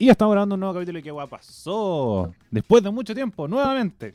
Y estamos grabando un nuevo capítulo de ¿Qué guapa pasó? Después de mucho tiempo, nuevamente.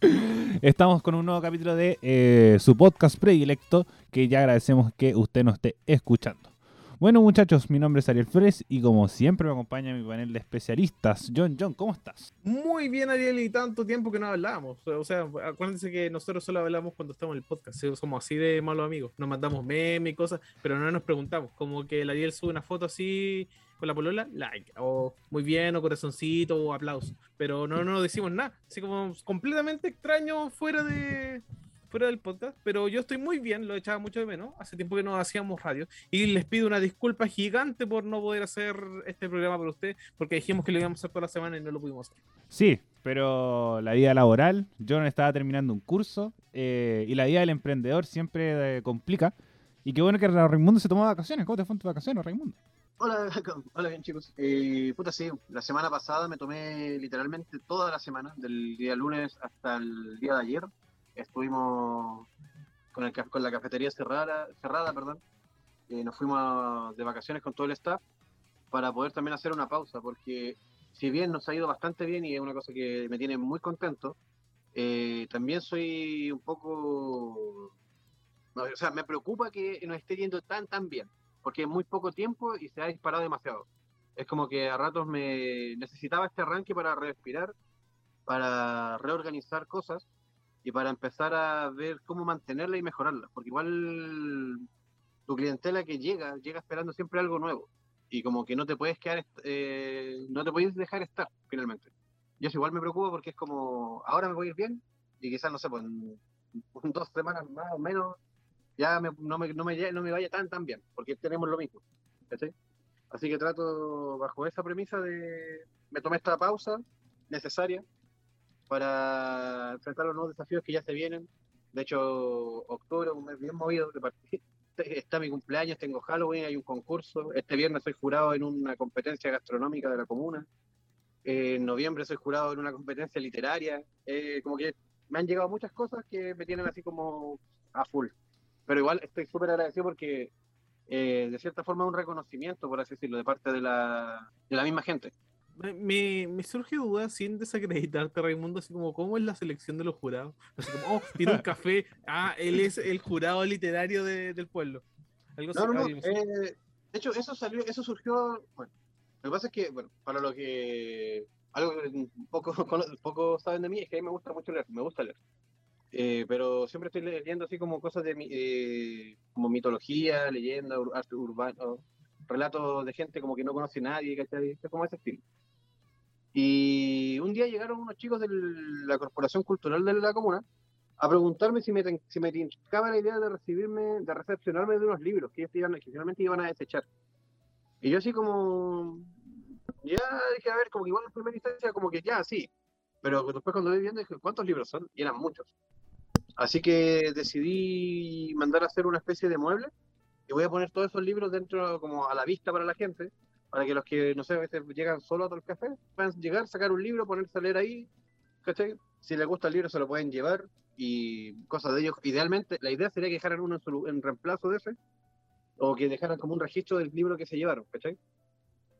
Estamos con un nuevo capítulo de eh, su podcast predilecto que ya agradecemos que usted nos esté escuchando. Bueno muchachos, mi nombre es Ariel Flores y como siempre me acompaña mi panel de especialistas. John, John, ¿cómo estás? Muy bien Ariel y tanto tiempo que no hablábamos. O sea, acuérdense que nosotros solo hablamos cuando estamos en el podcast. Somos así de malos amigos. Nos mandamos memes y cosas, pero no nos preguntamos. Como que el Ariel sube una foto así con la polola, like, o muy bien, o corazoncito, o aplauso. Pero no, no decimos nada, así como completamente extraño fuera de fuera del podcast, pero yo estoy muy bien, lo echaba mucho de menos, hace tiempo que no hacíamos radio, y les pido una disculpa gigante por no poder hacer este programa para usted, porque dijimos que lo íbamos a hacer toda la semana y no lo pudimos hacer. Sí, pero la vida laboral, yo no estaba terminando un curso, eh, y la vida del emprendedor siempre eh, complica, y qué bueno que Raimundo se tomó vacaciones, ¿cómo te fue en vacaciones, Raimundo? Hola, hola bien chicos. Eh, puta sí, la semana pasada me tomé literalmente toda la semana, del día lunes hasta el día de ayer. Estuvimos con, el, con la cafetería cerrada, cerrada perdón. Eh, nos fuimos de vacaciones con todo el staff para poder también hacer una pausa, porque si bien nos ha ido bastante bien y es una cosa que me tiene muy contento, eh, también soy un poco... o sea, me preocupa que nos esté yendo tan, tan bien porque es muy poco tiempo y se ha disparado demasiado. Es como que a ratos me necesitaba este arranque para respirar, para reorganizar cosas y para empezar a ver cómo mantenerla y mejorarla, porque igual tu clientela que llega, llega esperando siempre algo nuevo y como que no te puedes quedar, eh, no te puedes dejar estar finalmente. Yo eso igual me preocupa porque es como, ahora me voy a ir bien y quizás, no sé, pues en dos semanas más o menos ya no, me, no, me, no me vaya tan tan bien, porque tenemos lo mismo. Así que trato bajo esa premisa de... Me tomé esta pausa necesaria para enfrentar los nuevos desafíos que ya se vienen. De hecho, octubre un mes bien movido. Está mi cumpleaños, tengo Halloween, hay un concurso. Este viernes soy jurado en una competencia gastronómica de la comuna. En noviembre soy jurado en una competencia literaria. Eh, como que me han llegado muchas cosas que me tienen así como a full pero igual estoy súper agradecido porque eh, de cierta forma es un reconocimiento, por así decirlo, de parte de la, de la misma gente. Me, me, surge duda sin desacreditarte, Raimundo, así como, ¿cómo es la selección de los jurados? Así como, oh, tiene un café, ah, él es el jurado literario del pueblo. Algo no, no, eh, de hecho, eso salió, eso surgió, bueno, lo que pasa es que, bueno, para lo que, algo que poco, poco saben de mí es que a mí me gusta mucho leer, me gusta leer. Eh, pero siempre estoy leyendo así como cosas de eh, como mitología, leyenda, arte urbano, relatos de gente como que no conoce a nadie, ¿cachai? Es como ese estilo. Y un día llegaron unos chicos de la Corporación Cultural de la Comuna a preguntarme si me, si me la idea de recibirme, de recepcionarme de unos libros que ellos iban, que finalmente iban a desechar. Y yo así como, ya dije, a ver, como que igual en primera instancia, como que ya, sí. Pero después cuando voy viendo dije, ¿cuántos libros son? Y eran muchos. Así que decidí mandar a hacer una especie de mueble y voy a poner todos esos libros dentro como a la vista para la gente, para que los que, no sé, a veces llegan solo a todo el café, puedan llegar, sacar un libro, ponerse a leer ahí, ¿cachai? Si les gusta el libro se lo pueden llevar y cosas de ellos. Idealmente, la idea sería que dejaran uno en, reemplazo de ese, o que dejaran como un registro del libro que se llevaron, ¿cachai?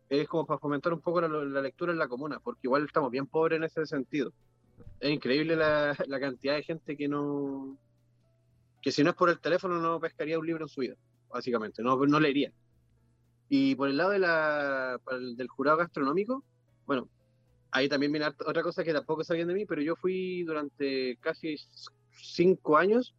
Es como para fomentar un poco la lectura en la comuna, porque igual estamos bien pobres en ese sentido es increíble la, cantidad de gente que no. que si no es por el teléfono no pescaría un libro en su vida, básicamente, no, no leería. Y por el lado de la, del jurado gastronómico, bueno, ahí también viene otra cosa que tampoco sabían de mí, pero yo fui durante casi cinco años,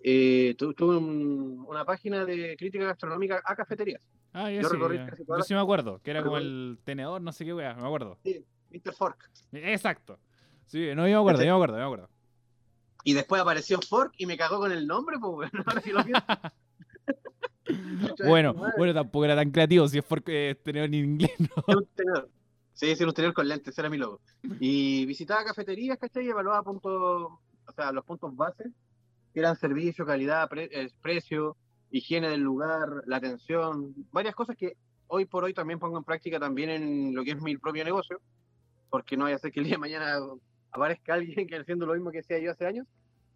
eh, tuve una página de crítica gastronómica a cafeterías. Ah, yo, sí, yo sí me acuerdo, que era como el tenedor, no sé qué wea, me acuerdo. Sí, Mr. Fork. Exacto. Sí, no, yo me acuerdo, yo me acuerdo, yo me acuerdo. Y después apareció Fork y me cagó con el nombre, pues bueno, ahora sí lo bueno, bueno, tampoco era tan creativo si es Fork eh, tenedor en inglés, ¿no? Sí, sí, un tenedor con lentes, era mi logo. Y visitaba cafeterías, ¿cachai? Y evaluaba puntos, o sea, los puntos base, que eran servicio, calidad, eh, precio, higiene del lugar, la atención, varias cosas que hoy por hoy también pongo en práctica también en lo que es mi propio negocio, porque no vaya a ser que el día de mañana aparezca alguien que haciendo lo mismo que hacía yo hace años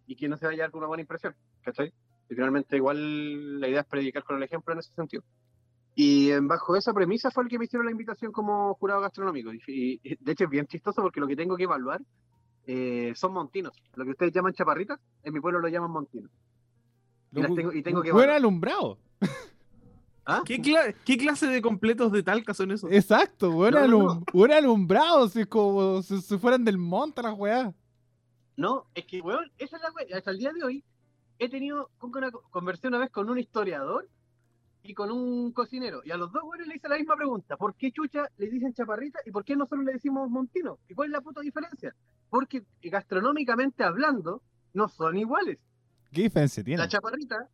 y que no se vaya a dar con una buena impresión, ¿cachai? Y finalmente igual la idea es predicar con el ejemplo en ese sentido. Y en bajo esa premisa fue el que me hicieron la invitación como jurado gastronómico. Y, y- de hecho es bien chistoso porque lo que tengo que evaluar eh, son montinos. Lo que ustedes llaman chaparritas, en mi pueblo lo llaman montinos. Y tengo- y tengo que Buen evaluar. alumbrado. ¿Ah? ¿Qué, cla- qué clase de completos de talca son esos? Exacto, buen, No, no, alum- no. buen alumbrado. Si es como si, si fueran del monte las weá. No, es que, weón, esa es la weá. Hasta el día de hoy he tenido con- una conversación una vez con un historiador y con un cocinero. Y a los dos weones le hice la misma pregunta. ¿Por qué chucha le dicen chaparrita y por qué nosotros le decimos montino? ¿Y cuál es la puta diferencia? Porque gastronómicamente hablando, no son iguales. ¿Qué diferencia tiene? La chaparrita,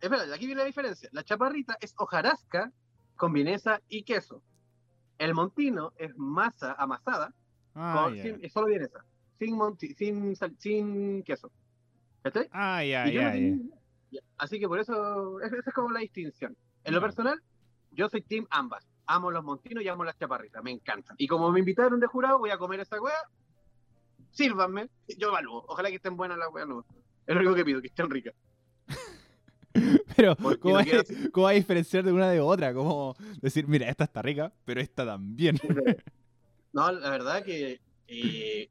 espera, aquí viene la diferencia. La chaparrita es hojarasca con vienesa y queso. El montino es masa amasada Ah, con- ya. sin- es solo vienesa, sin, monti- sin, sal- sin queso. ¿Cachai? Ah, ya, Y yo no ya. Así que por eso, es- esa es como la distinción. En lo personal, yo soy team ambas. Amo los montinos y amo las chaparritas, me encantan. Y como me invitaron de jurado, voy a comer esa weá. Sírvanme, yo evalúo. Ojalá que estén buenas las weas. No. Es lo único que pido, que estén ricas. Pero, ¿cómo no hay, quiero- cómo hay diferenciar de una de otra? Como decir, mira, esta está rica, pero esta también. No, la verdad que eh,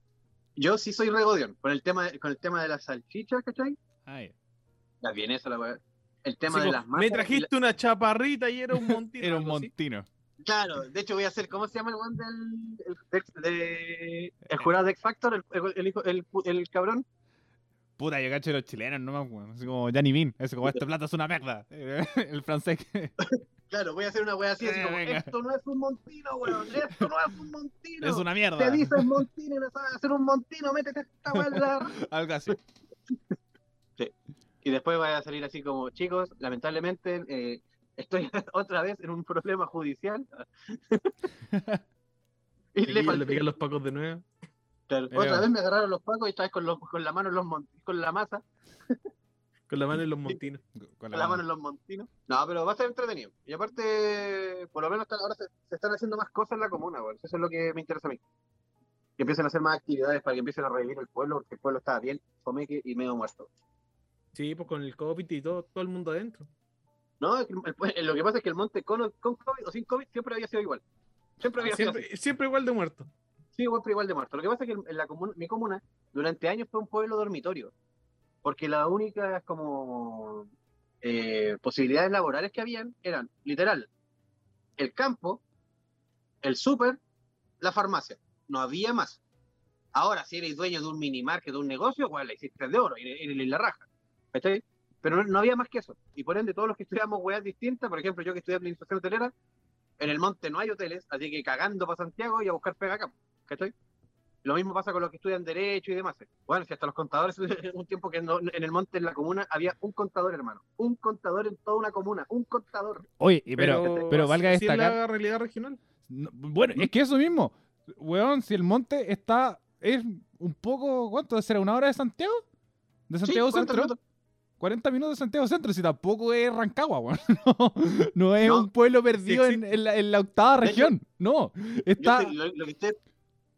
yo sí soy regodión con el tema con el tema de las salchichas, ¿cachai? Ah, ya. Las vienesas, la. El tema de como, las masas. me la- trajiste una chaparrita y era un montino. Era un montino. Claro, de hecho voy a hacer, ¿cómo se llama el one del el, de- de- el jurado de X Factor? El, el, el hijo- el, el cabrón. Puta, yo cacho de los chilenos, no más, weón. Así como Johnny Bean. Es como, este plato es una mierda. El francés. Claro, voy a hacer una wea así, así Eh, como, esto no es un montino, weón, esto no es un montino. es una mierda. Te dices montino y no sabes hacer un montino, métete esta en la... Algo así. Y después va a salir así como, chicos, lamentablemente eh, estoy otra vez en un problema judicial. y le le pegan los pacos de nuevo. Claro, otra vez me agarraron los pacos y esta vez con, los, con la mano en los mon- con la masa, Con la mano en los montinos. Con con la la mano mano. en los montinos. No, pero va a ser entretenido. Y aparte, por lo menos hasta ahora se, se están haciendo más cosas en la comuna, weón. Eso es lo que me interesa a mí. Que empiecen a hacer más actividades para que empiecen a revivir el pueblo, porque el pueblo estaba bien, fomeque y medio muerto. Sí, pues con el COVID y todo, todo el mundo adentro. No, es que el pue- lo que pasa es que el monte con, con COVID o sin COVID siempre había sido igual. Siempre había sido así. Siempre, siempre igual de muerto. Sí, pero igual de muerto. Lo que pasa es que en la comuna, mi comuna durante años fue un pueblo dormitorio, porque las únicas como eh, posibilidades laborales que habían eran literal el campo, el súper, la farmacia. No había más. Ahora, si eres dueño de un minimarket, de un negocio, pues la hiciste de oro, eres la raja. ¿Cachai? Pero no, había más que eso. Y por ende, todos los que estudiamos weas distintas, por ejemplo, yo que estudié administración hotelera, en el monte no hay hoteles, así que cagando para Santiago y a buscar pega acá. ¿Cachai? Lo mismo pasa con los que estudian Derecho y demás. Bueno, si hasta los contadores, un tiempo que no- en el monte, en la comuna, había un contador, hermano. Un contador en toda una comuna. Un contador. Oye, pero, pero, valga así es destacar. la realidad regional. No, bueno, es que eso mismo. Weón, si el monte está. Es un poco. ¿Cuánto? ¿Será una hora de Santiago? ¿De Santiago Sí, 40 Centro? minutos. 40 minutos de Santiago Centro, si tampoco es Rancagua, weón. No, no es No, un pueblo perdido sí en, en la, en la octava hecho, región. No, está. lo que usted,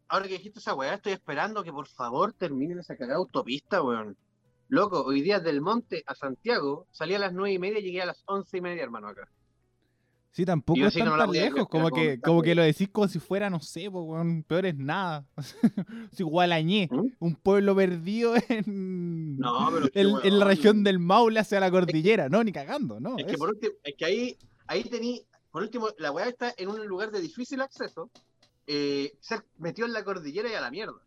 ahora que dijiste esa weá, estoy esperando que por favor terminen esa cagada autopista, weón. Loco, hoy día del monte a Santiago salí a las nueve y media y llegué a las once y media, hermano, acá. Sí, tampoco es tan, no lejos. Como que, como que lo decís como si fuera, no sé, po, weón, peor es nada. es Gualañé, ¿Mm? un pueblo perdido en. No, pero es que, en, weón, en la región del Maule hacia la cordillera, no, ni cagando, no. Es que es- por último, es que ahí, ahí tení, por último, la weá está en un lugar de difícil acceso, eh, se metió en la cordillera y a la mierda.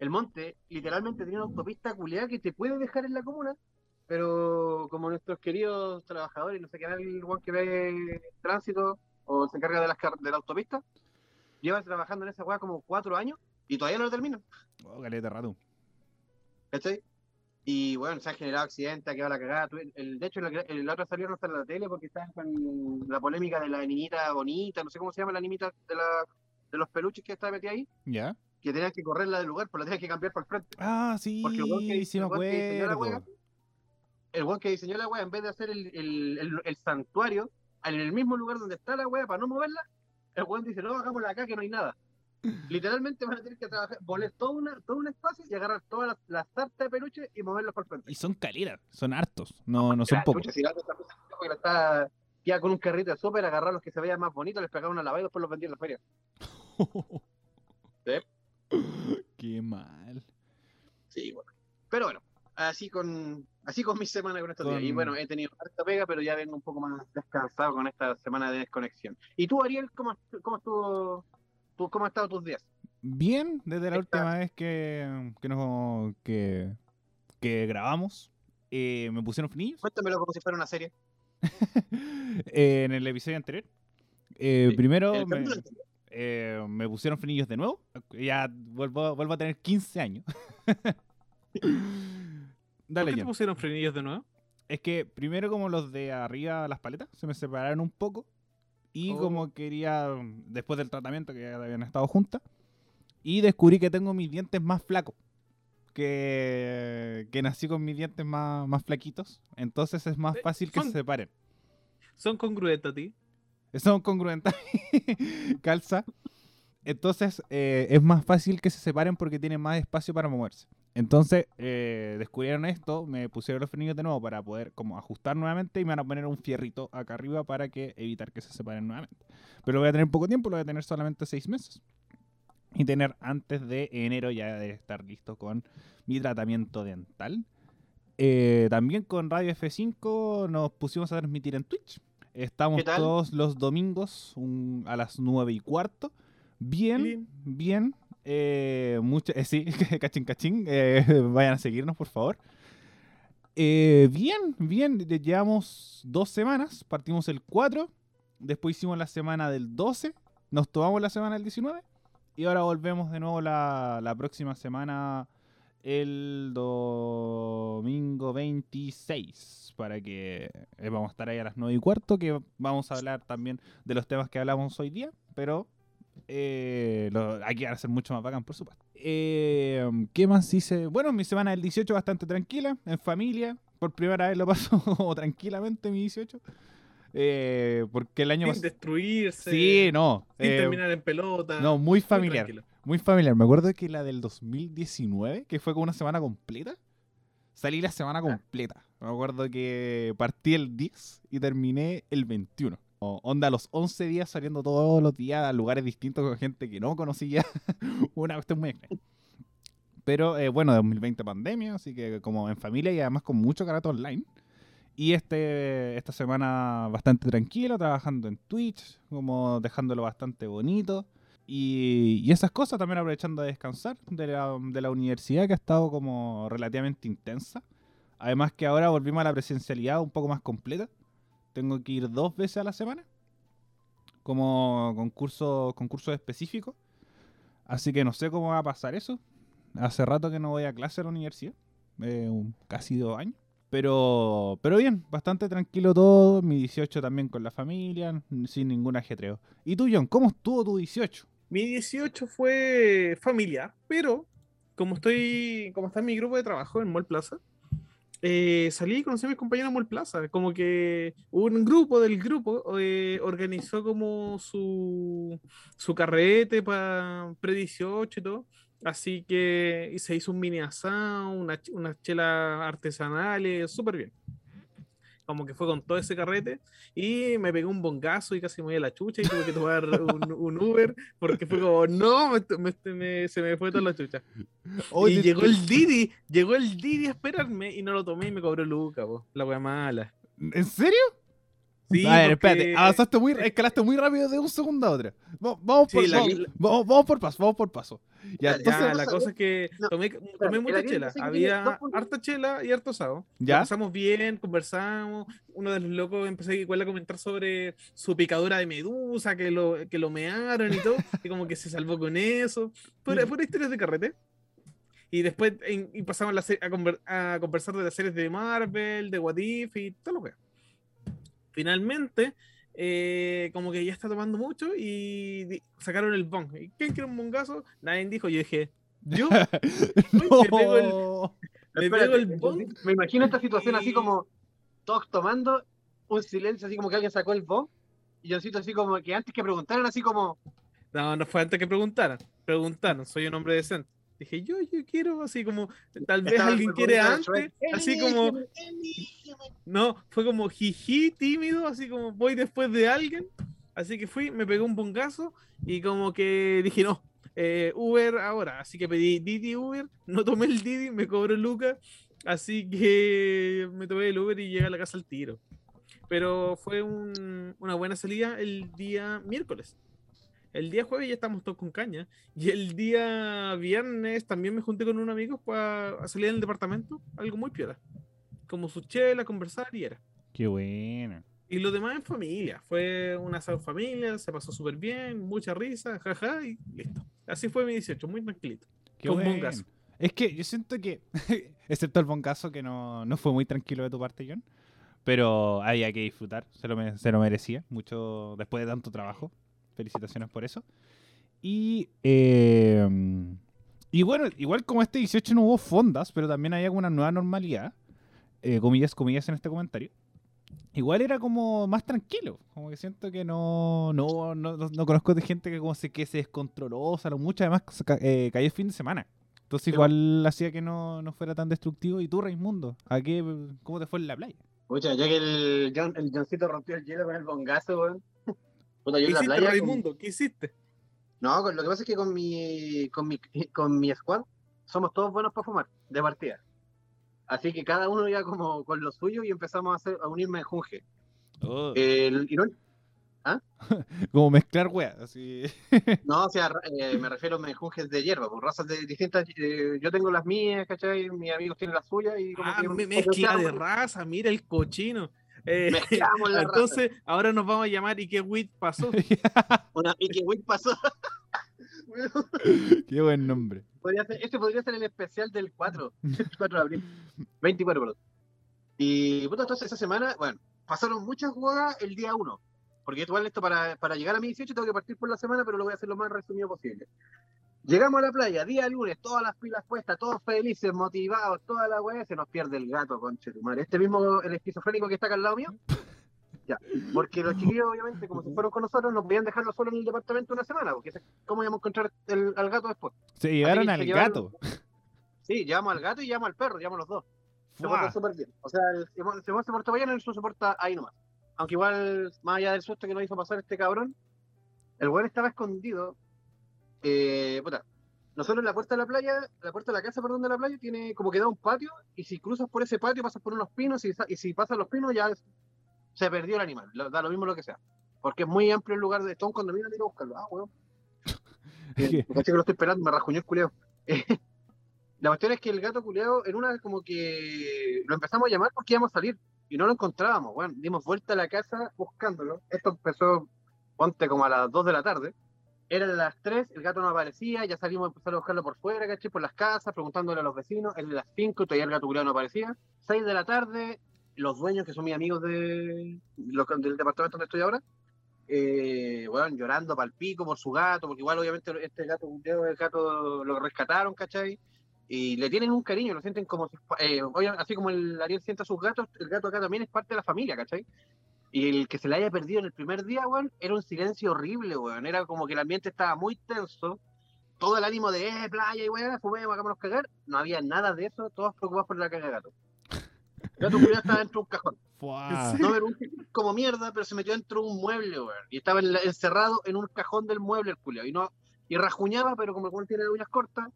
El monte literalmente tiene una autopista culiada que te puede dejar en la comuna, pero como nuestros queridos trabajadores, no sé qué el weón que ve tránsito o se encarga de, las de la autopista, lleva trabajando en esa weá como cuatro años y todavía no lo terminan. Oh, caleta rato. ¿Cachai? Y bueno, se han generado accidentes, ha quedado la cagada. El, de hecho, el, la otra salió no está en la tele porque estaban con la polémica de la niñita bonita, no sé cómo se llama la niñita de, la, de los peluches que estaba metida ahí, ¿Ya? que tenían que correrla del lugar, pues la tenían que cambiar por el frente. Ah, sí, Porque el que- sí me acuerdo. wea, El weón que diseñó la wea, en vez de hacer el, el, el- el santuario en el mismo lugar donde está la wea para no moverla, el weón dice, no, hagámosla acá que no hay nada. Literalmente van a tener que trabajar, poner todo, una, todo un espacio y agarrar todas las, las tartas de peluche y moverlos por el frente. Y son caletas, son hartos, no, no son pocos. está iba con un carrito de súper, agarrar los que se veían más bonitos, les pegaba una lavada y después los vendía en la feria. Qué mal. Sí, bueno. Pero bueno, así con así con mi semana con estos Con- días. Y bueno, he tenido harta pega, pero ya vengo un poco más descansado con esta semana de desconexión. ¿Y tú, Ariel, cómo, cómo estuvo, tú, cómo han estado tus días? Bien, desde la última vez que, que, nos, que, que grabamos, eh, me pusieron frenillos Cuéntamelo como si fuera una serie. Eh, en el episodio anterior. Eh, Sí, primero me, eh, me pusieron frenillos de nuevo. Ya vuelvo, vuelvo a tener 15 años. ¿Por Dale, qué te pusieron frenillos de nuevo? Es que primero como los de arriba, las paletas, se me separaron un poco. Y Oh. como quería, después del tratamiento que ya habían estado juntas, y descubrí que tengo mis dientes más flacos. Que, que nací con mis dientes más, más flaquitos. Entonces es más Eh, fácil que se separen. ¿Son congruentes a ti? Son congruentes. Calza. Entonces eh, es más fácil que se separen porque tienen más espacio para moverse. Entonces eh, descubrieron esto, me pusieron los frenillos de nuevo para poder como ajustar nuevamente y me van a poner un fierrito acá arriba para que evitar que se separen nuevamente. Pero lo voy a tener poco tiempo, lo voy a tener solamente seis meses. Y tener antes de enero ya de estar listo con mi tratamiento dental. Eh, también con Radio F5 nos pusimos a transmitir en Twitch. Estamos todos los domingos un- a las nueve y cuarto. Bien, Bien. bien. Eh, mucho, eh, sí, cachín, cachín. vayan a seguirnos, por favor. Bien, bien. Llevamos dos semanas. Partimos el 4. Después hicimos la semana del 12. Nos tomamos la semana del 19. Y ahora volvemos de nuevo la, la próxima semana, el domingo 26. Para que eh, vamos a estar ahí a las 9 y cuarto. Que vamos a hablar también de los temas que hablamos hoy día. Pero eh, lo, hay que hacer mucho más bacán, por supuesto. Eh, ¿Qué más hice? Bueno, mi semana del 18 bastante tranquila, en familia. Por primera vez lo paso tranquilamente mi 18. Eh, porque el año Sin destruirse. Sí, no. Sin eh, terminar en pelota. no, muy familiar. tranquilo. Muy familiar. Me acuerdo que la del 2019, que fue como una semana completa, salí la semana completa. Me acuerdo que partí el 10 y terminé el 21. O, onda, los 11 días saliendo todos los días a lugares distintos con gente que no conocía. una cuestión muy extraña. Pero eh, bueno, 2020 pandemia, así que como en familia y además con mucho carácter online. Y este, esta semana bastante tranquilo, trabajando en Twitch, como dejándolo bastante bonito. Y, esas cosas también aprovechando de descansar de la, de la universidad que ha estado como relativamente intensa. Además que ahora volvimos a la presencialidad un poco más completa. Tengo que ir dos veces a la semana. Como concursos concursos específicos. Así que no sé cómo va a pasar eso. Hace rato que no voy a clase a la universidad. eh, casi dos años. Pero, pero bien, bastante tranquilo todo. Mi 18 también con la familia, sin ningún ajetreo. ¿Y tú, John, cómo estuvo tu 18? Mi 18 fue familiar, pero como estoy, como está en mi grupo de trabajo en Mall Plaza, eh, salí y conocí a mis compañeros en Mall Plaza. Como que un grupo del grupo eh, organizó como su, su carrete para pre-18 y todo. Así que se hizo un mini asado, una, unas chelas artesanales, súper bien. Como que fue con todo ese carrete y me pegué un bongazo y casi me voy a la chucha y tuve que tomar un, un Uber porque fue como, no, me- me- me- se me fue toda la chucha. y llegó el Didi, llegó el Didi a esperarme y no lo tomé y me cobró Luca, po, la wea mala. ¿En serio? Sí, a ver, porque- espérate, avanzaste muy, escalaste muy rápido de un segundo a otro. Va- Vamos por, Sí, la- vamos, la- vamos- vamos por paso, vamos por paso. Ya, entonces, Ya, la cosa es que no, tomé, tomé mucha chela. Había harta chela y harto asado. ¿Ya? Pasamos bien, conversamos. Uno de los locos empezó igual a comentar sobre su picadura de medusa, que lo, que lo mearon y todo, y como que se salvó con eso. Pura, pura historias de carrete. Y después en- y pasamos la a, conver- a conversar de las series de Marvel, de What If y todo lo que. Finalmente, eh, como que ya está tomando mucho y sacaron el bong. ¿Y quién quiere un bongazo? Nadie dijo. Yo dije, yo me pego el- me Espérate, pego el entonces, bong Me imagino esta situación así como todos tomando un silencio, así como que alguien sacó el bong. Y Johncito así como que antes que preguntaran, así como, No, no fue antes que preguntaran. Preguntaron, soy un hombre decente. Dije, yo, yo quiero, así como, tal vez Estaba alguien quiere antes, así como, no, fue como jiji, tímido, así como voy después de alguien. Así que fui, me pegué un bongazo y como que dije, no, eh, Uber ahora. Así que pedí Didi Uber, no tomé el Didi, me cobró Lucas. Así que me tomé el Uber y llegué a la casa al tiro. Pero fue un- una buena salida el día miércoles. El día jueves ya estamos todos con caña. Y el día viernes también me junté con un amigo para salir del departamento. Algo muy piola. Como su chela, conversar y era. Qué bueno. Y lo demás en familia. Fue una asado familia, se pasó súper bien, mucha risa, jaja, y listo. Así fue mi 18, muy tranquilito. Qué Con bongazo. Es que yo siento que, excepto el bongazo, que no, no fue muy tranquilo de tu parte, John, pero había que disfrutar, se lo, se lo merecía, mucho después de tanto trabajo. Felicitaciones por eso. Y, eh, y bueno, igual como este 18 no hubo fondas, pero también había una nueva normalidad, eh, comillas, comillas en este comentario. Igual era como más tranquilo, como que siento que no no, no, no- no conozco de gente que como se, que se descontroló, o sea, mucho, además eh, cayó el fin de semana. Entonces Sí, igual hacía que no, no fuera tan destructivo. ¿Y tú, Raimundo? ¿A qué, ¿Cómo te fue en la playa? Pucha, ya que el, John, el Johncito rompió el hielo con el bongazo, weón. Puta, yo ¿Qué en la hiciste, playa. con- Raimundo? ¿Qué hiciste? No, con- lo que pasa es que con mi, con mi, con mi squad somos todos buenos para fumar, de partida. Así que cada uno ya como con lo suyo y empezamos a, hacer, a unirme en Junge. Oh. El, y no, Como mezclar weas, así. no, o sea, eh, me refiero a menjunjes de hierba, con razas de distintas. eh, yo tengo las mías, ¿cachai? Mis amigos tienen las suyas y como Ah, que me- mezcla de raza, mira el cochino. Eh, entonces, ahora nos vamos a llamar ¿Y qué weed pasó? Una, y pasó. qué buen nombre. Podría ser- este podría ser el especial del 4, el 4 de abril. 24, perdón. Y puta, entonces esa semana, bueno, pasaron muchas jugadas el día 1. Porque igual esto para, para llegar a mi 18 tengo que partir por la semana, pero lo voy a hacer lo más resumido posible. Llegamos a la playa, día lunes, todas las pilas puestas, todos felices, motivados, toda la weá, se nos pierde el gato, conche tu madre. Este mismo, el esquizofrénico que está acá al lado mío. Ya, porque los chiquillos, obviamente, como si fueron con nosotros, nos podían dejarlo solo en el departamento una semana, porque ¿cómo íbamos a encontrar el- al gato después? Se llevaron al se llevaron- gato. Sí, llevamos al gato y llevamos al perro, llevamos los dos. Se Fuá. portó súper bien. O sea, el Simón se portó bien, el se porta ahí nomás. Aunque igual, más allá del susto que nos hizo pasar este cabrón, el weón estaba escondido. Eh, puta, nosotros en la puerta de la playa, la puerta de la casa, perdón, de la playa, tiene como que da un patio, y si cruzas por ese patio, pasas por unos pinos, y, y si pasas los pinos, ya se perdió el animal. lo- Da lo mismo lo que sea. Porque es muy amplio el lugar de un condominio, ir a buscarlo. Ah, weón. ¿Qué? Me que lo estoy esperando, me rajuñó el culeo. La cuestión es que el gato culeado, en una como que lo empezamos a llamar porque íbamos a salir y no lo encontrábamos. Bueno, dimos vuelta a la casa buscándolo. Esto empezó, ponte como a las 2 de la tarde. Eran las 3, el gato no aparecía, ya salimos a empezar a buscarlo por fuera, ¿cachai? Por las casas, preguntándole a los vecinos. Eran las 5, todavía el gato culeado no aparecía. 6 de la tarde, los dueños, que son mis amigos de, lo- del departamento donde estoy ahora, eh, bueno, llorando pal pico por su gato, porque igual obviamente este gato, el gato lo rescataron, ¿cachai? Y le tienen un cariño, lo sienten como si, eh, así como el Ariel siente a sus gatos, el gato acá también es parte de la familia, ¿cachai? Y el que se le haya perdido en el primer día, weón, era un silencio horrible, weón. Era como que el ambiente estaba muy tenso. Todo el ánimo de, eh, playa y weón, fumemos, hagámonos cagar. No había nada de eso, todos preocupados por la caga de gato. El gato culiao estaba dentro de un cajón. No, era un como mierda, pero se metió dentro de un mueble, weón. Y estaba en la- encerrado en un cajón del mueble el culiao. Y no, y rajuñaba, pero como el weón tiene uñas cortas,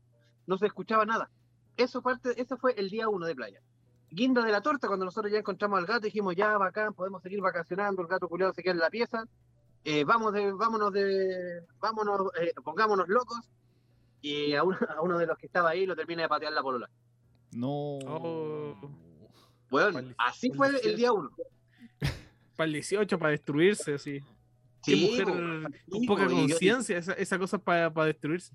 no se escuchaba nada. Eso parte, eso fue el día uno de playa. Guinda de la torta, cuando nosotros ya encontramos al gato, dijimos, ya bacán, podemos seguir vacacionando, el gato culiado se queda en la pieza, eh, vamos de, vámonos de, vámonos, eh, pongámonos locos, y a uno, a uno de los que estaba ahí lo termina de patear la polola. No. Oh. Bueno, así fue el día uno. Para el 18, para destruirse, así. Qué Sí, mujer po, con sí, poca po, y yo- conciencia, esa, esa cosa para destruirse.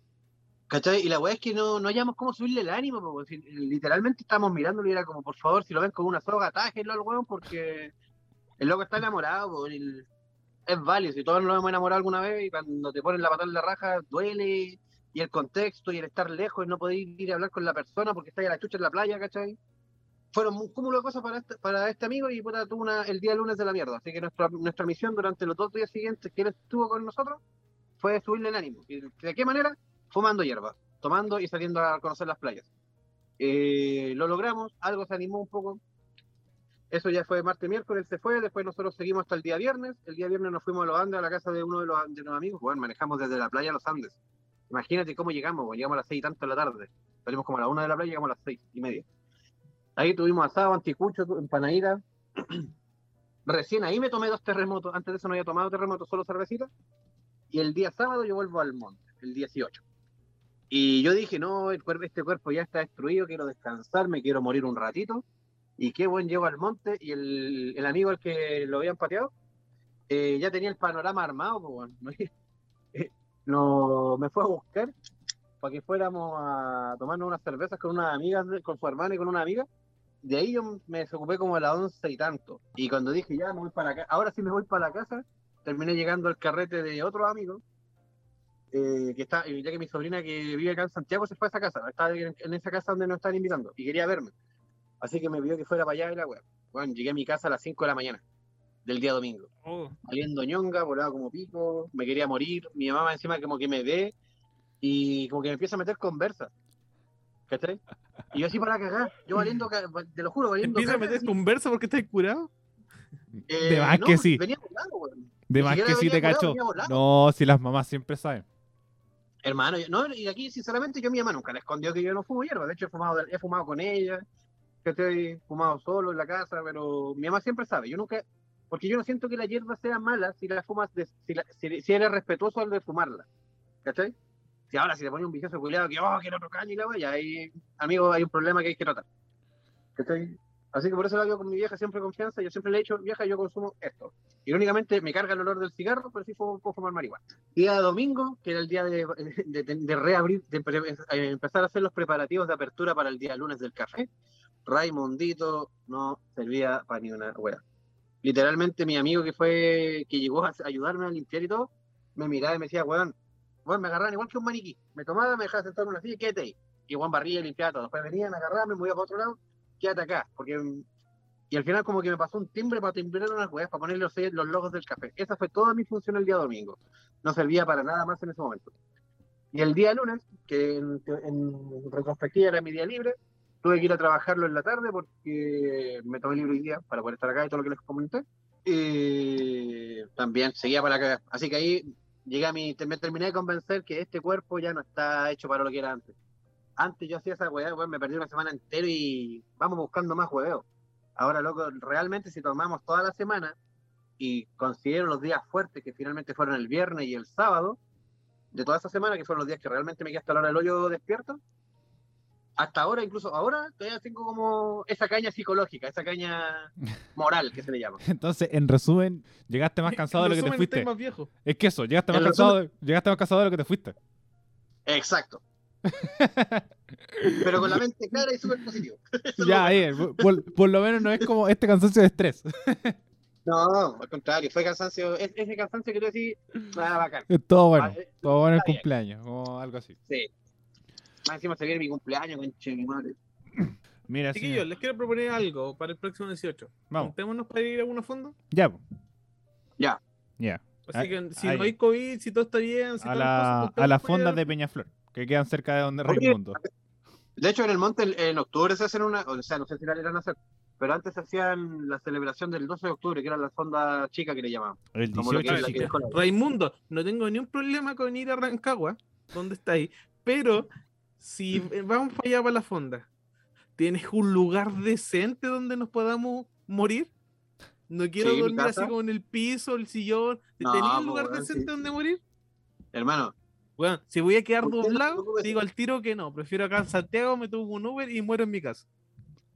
¿Cachai? Y la weá es que no, no hallamos cómo subirle el ánimo, po, si- literalmente estábamos mirándolo y era como, por favor, si lo ven con una soga, atájenlo al weón, porque el loco está enamorado, es válido, si todos nos hemos enamorado alguna vez y cuando te ponen la patada en la raja duele, y el contexto y el estar lejos y no poder ir a hablar con la persona porque está ahí la chucha en la playa, ¿cachai? Fueron un cúmulo de cosas para este, para este amigo y puta, tuvo una, el día lunes de la mierda, así que nuestra, nuestra misión durante los dos días siguientes que él estuvo con nosotros fue subirle el ánimo. ¿Y ¿De qué manera? Fumando hierba. tomando y saliendo a conocer las playas. Eh, lo logramos, algo se animó un poco. Eso ya fue martes, miércoles, se fue. Después nosotros seguimos hasta el día viernes. El día viernes nos fuimos a los Andes, a la casa de uno de los, amigos. Bueno, manejamos desde la playa a los Andes. Imagínate cómo llegamos, llegamos a las seis y tanto de la tarde. Salimos como a la una de la playa, llegamos a las seis y media. Ahí tuvimos asado, anticucho, empanadita. Recién ahí me tomé dos terremotos. Antes de eso no había tomado terremotos, solo cervecita. Y el día sábado yo vuelvo al monte, el 18. Y yo dije, no, el cuerpo, este cuerpo ya está destruido, quiero descansar, me quiero morir un ratito. Y qué buen llego al monte. Y el, el amigo al que lo habían pateado, eh, ya tenía el panorama armado, pues bueno. no, me fue a buscar para que fuéramos a tomarnos unas cervezas con unas amigas, con su hermana y con una amiga. De ahí yo me desocupé como a las once y tanto. Y cuando dije, ya me voy para acá, ahora sí me voy para la casa, terminé llegando al carrete de otro amigo, eh, que está, ya que mi sobrina que vive acá en Santiago se fue a esa casa, está en, en esa casa donde nos están invitando y quería verme. Así que me pidió que fuera para allá y la web. Bueno, llegué a mi casa a las 5 de la mañana del día domingo. Oh, Saliendo ñonga, volaba como pico, me quería morir. Mi mamá encima como que me ve y como que me empieza a meter conversa. ¿Cachai? Y yo así para cagar, yo valiendo, te lo juro, valiendo. empieza a meter así. conversa porque estás curado. Eh, De más no, que sí. Venía volando, weón. De más que sí te cacho. No, si las mamás siempre saben. Hermano, no, y aquí sinceramente yo mi mamá nunca le escondió que yo no fumo hierba. De hecho, he fumado, he fumado con ella, que estoy fumado solo en la casa, pero mi mamá siempre sabe. Yo nunca, porque yo no siento que la hierba sea mala si la fumas, de- si, la- si, eres respetuoso al de fumarla. ¿Cachai? Si ahora si te pone un vicioso culiado que, oh, quiero otro caño y la vaya, ahí, amigo, hay un problema que hay que tratar. ¿Cachai? Así que por eso lo hago con mi vieja siempre confianza. Yo siempre le he dicho, vieja, yo consumo esto. Irónicamente me carga el olor del cigarro, pero sí puedo, puedo fumar marihuana. Día de domingo, que era el día de, de, de reabrir, de eh, empezar a hacer los preparativos de apertura para el día lunes del café. Raimondito no servía para ni una wea. Literalmente mi amigo que fue, que llegó a ayudarme a limpiar y todo, me miraba y me decía, weón, weón, me agarraban igual que un maniquí. Me tomaba, me dejaba sentado en una silla y quédate ahí. Y Juan barría y limpiaba todo. Después venía, me agarraba, me movía para otro lado, quédate acá. Porque y al final como que me pasó un timbre para timbrar unas weas, para poner los, los logos del café. Esa fue toda mi función el día domingo. No servía para nada más en ese momento. Y el día lunes, que en, en retrospectiva era mi día libre, tuve que ir a trabajarlo en la tarde porque me tomé libre hoy día para poder estar acá y todo lo que les comenté. Y también seguía para acá. Así que ahí llegué a mi, me terminé de convencer que este cuerpo ya no está hecho para lo que era antes. Antes yo hacía esa weá, weón, me perdí una semana entera y vamos buscando más hueveo. Ahora, loco, realmente si tomamos toda la semana y considero los días fuertes que finalmente fueron el viernes y el sábado, de toda esa semana, que fueron los días que realmente me quedé hasta la hora del hoyo despierto, hasta ahora, incluso ahora, todavía tengo como esa caña psicológica, esa caña moral que se le llama. Entonces, en resumen, llegaste más cansado de lo que te fuiste. más viejo. Es que eso, llegaste más cansado, de- llegaste más cansado de lo que te fuiste. Exacto. Pero con la mente clara y súper positivo. Ya, ahí, por, por lo menos no es como este cansancio de estrés. No, al contrario, fue cansancio, es- ese cansancio que tú decís, ah, bacán. Todo bueno, Ah, eh, todo bueno el cumpleaños, o algo así. Sí. Más encima se viene mi cumpleaños, conche mi madre. Mira, sí, Chiquillos, les quiero proponer algo para el próximo 18. vamos, Juntémonos para ir a una fonda. ya. Ya. ya. Así que si ahí. no hay COVID, si todo está bien, si A, la, cosas, a las fondas de Peñaflor, que quedan cerca de donde Raimundo. De hecho, en el monte, en- octubre se hacen una, o sea, no sé si la irán a hacer, pero antes se hacían la celebración del 12 de octubre, que era la fonda chica que le llamaban. El como lo que 18 es la chica. que dejó la- Raimundo, no tengo ni un problema con ir a Rancagua, donde está ahí, pero si eh, vamos para allá para la fonda, ¿tienes un lugar decente donde nos podamos morir? No quiero Sí, dormir así como en el piso, el sillón. No, ¿Tenías un lugar decente sí. donde morir? Hermano, Bueno, si voy a quedar no doblado, digo al tiro que no. Prefiero acá en Santiago, me tomo un Uber y muero en mi casa.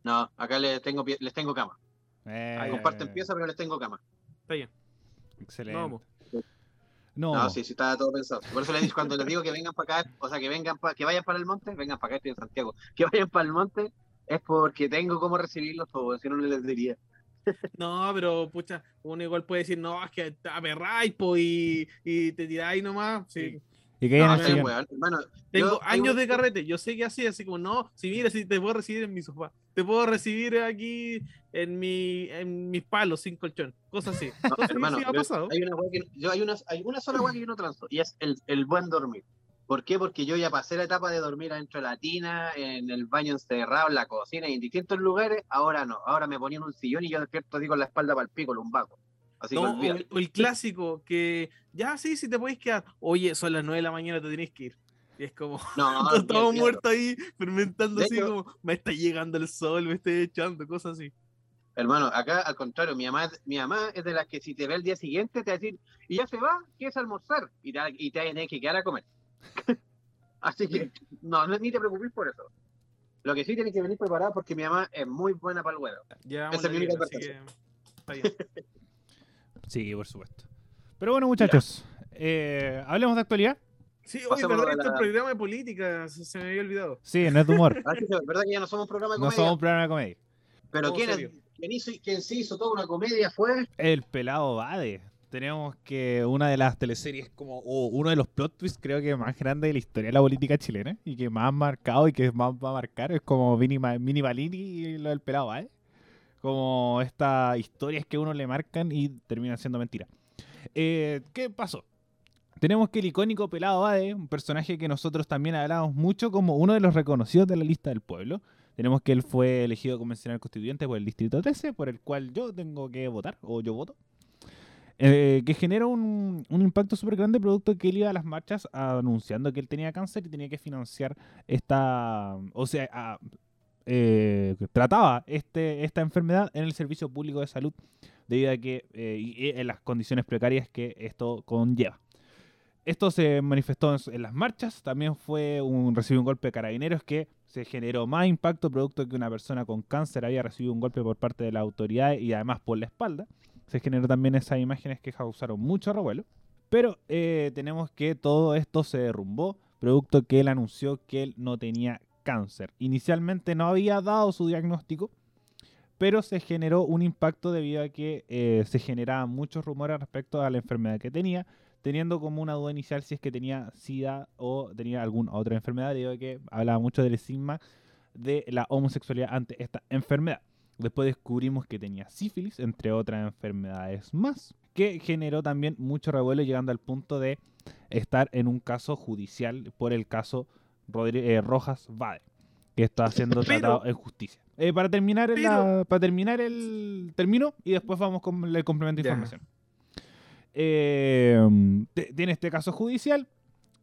no, acá les tengo, pie- les tengo cama. Eh, Comparten pieza, pero les tengo cama. Está bien. Excelente. No, vamos. No, No, sí, sí, está todo pensado. Por eso les digo, cuando les digo que vengan para acá, o sea, que vengan pa- que vayan para el monte, vengan para acá, estoy en Santiago. Que vayan para el monte es porque tengo cómo recibirlos todos, si no no les diría. No, pero pucha, uno igual puede decir, no, es que te aperráis po, y, y te tiráis nomás. Sí. Y que No, Tengo yo- años de carrete, yo sé que así, así como, no, si mira, si te puedo recibir en mi sofá, te puedo recibir aquí en mi en mis palos sin colchón, cosas así. Cosas hermano, ha pasado. hay una weá que yo hay una, hay una sola weá que yo no transo y es el, el buen dormir. ¿Por qué? Porque yo ya pasé la etapa de dormir adentro de la tina, en el baño encerrado, en la cocina y en distintos lugares. Ahora no. Ahora me ponían un sillón y yo despierto así con la espalda para el pico, lumbago. Así No, que el, el clásico, que ya sí, si te podéis quedar. Oye, son las 9 de la mañana, te tenés que ir. Y es como, No, todos olvídate. todo muerto ahí, fermentando así hecho- como, me está llegando el sol, me estoy echando, cosas así. Hermano, acá al contrario, mi mamá, mi mamá es de las que si te ve el día siguiente te va a decir, y ya se va, ¿quieres almorzar? Y te, y te que quedar a comer. Así que no, no, ni te preocupes por eso. Lo que sí tienes que venir preparado porque mi mamá es muy buena para el huevo. Ya Esa es mi única así que está bien. Sí, por supuesto. Pero bueno, muchachos, eh, hablemos de actualidad. Sí, oye, Pasemos verdad, a este es un programa de política, se, se me había olvidado. Sí, no es de humor. Es verdad que ya no somos un programa de no comedia, somos un programa de comedia. pero ¿quién, es- serio. quién hizo, quién sí hizo toda una comedia fue El pelado Bade. Tenemos que una de las teleseries como o uno de los plot twists creo que más grande de la historia de la política chilena y que más ha marcado y que más va a marcar es como Mini, Mini Balini y lo del pelado Bade. Como estas historias que uno le marcan y terminan siendo mentiras. Eh, ¿Qué pasó? Tenemos que el icónico Pelado Bade, un personaje que nosotros también hablamos mucho como uno de los reconocidos de la lista del pueblo. Tenemos que él fue elegido convencional constituyente por el Distrito 13, por el cual yo tengo que votar, o yo voto. Eh, que genera un, un impacto súper grande producto que él iba a las marchas anunciando que él tenía cáncer y tenía que financiar esta, o sea, a- eh, trataba este, esta enfermedad en el servicio público de salud debido a que eh, y- y en las condiciones precarias que esto conlleva. Esto se manifestó en, las marchas, también fue un recibió un golpe de carabineros que se generó más impacto producto que una persona con cáncer había recibido un golpe por parte de la autoridad y además por la espalda. Se generó también esas imágenes que causaron mucho revuelo. Pero eh, tenemos que todo esto se derrumbó, producto que él anunció que él no tenía cáncer. Inicialmente no había dado su diagnóstico, pero se generó un impacto debido a que eh, se generaban muchos rumores respecto a la enfermedad que tenía, teniendo como una duda inicial si es que tenía SIDA o tenía alguna otra enfermedad, debido a que hablaba mucho del estigma de la homosexualidad ante esta enfermedad. Después descubrimos que tenía sífilis, entre otras enfermedades más, que generó también mucho revuelo, llegando al punto de estar en un caso judicial por el caso Rodri- eh, Rojas Vade, que está siendo tratado en justicia. Eh, para terminar, la- para terminar el termino y después vamos con el complemento de información. Eh, te- tiene este caso judicial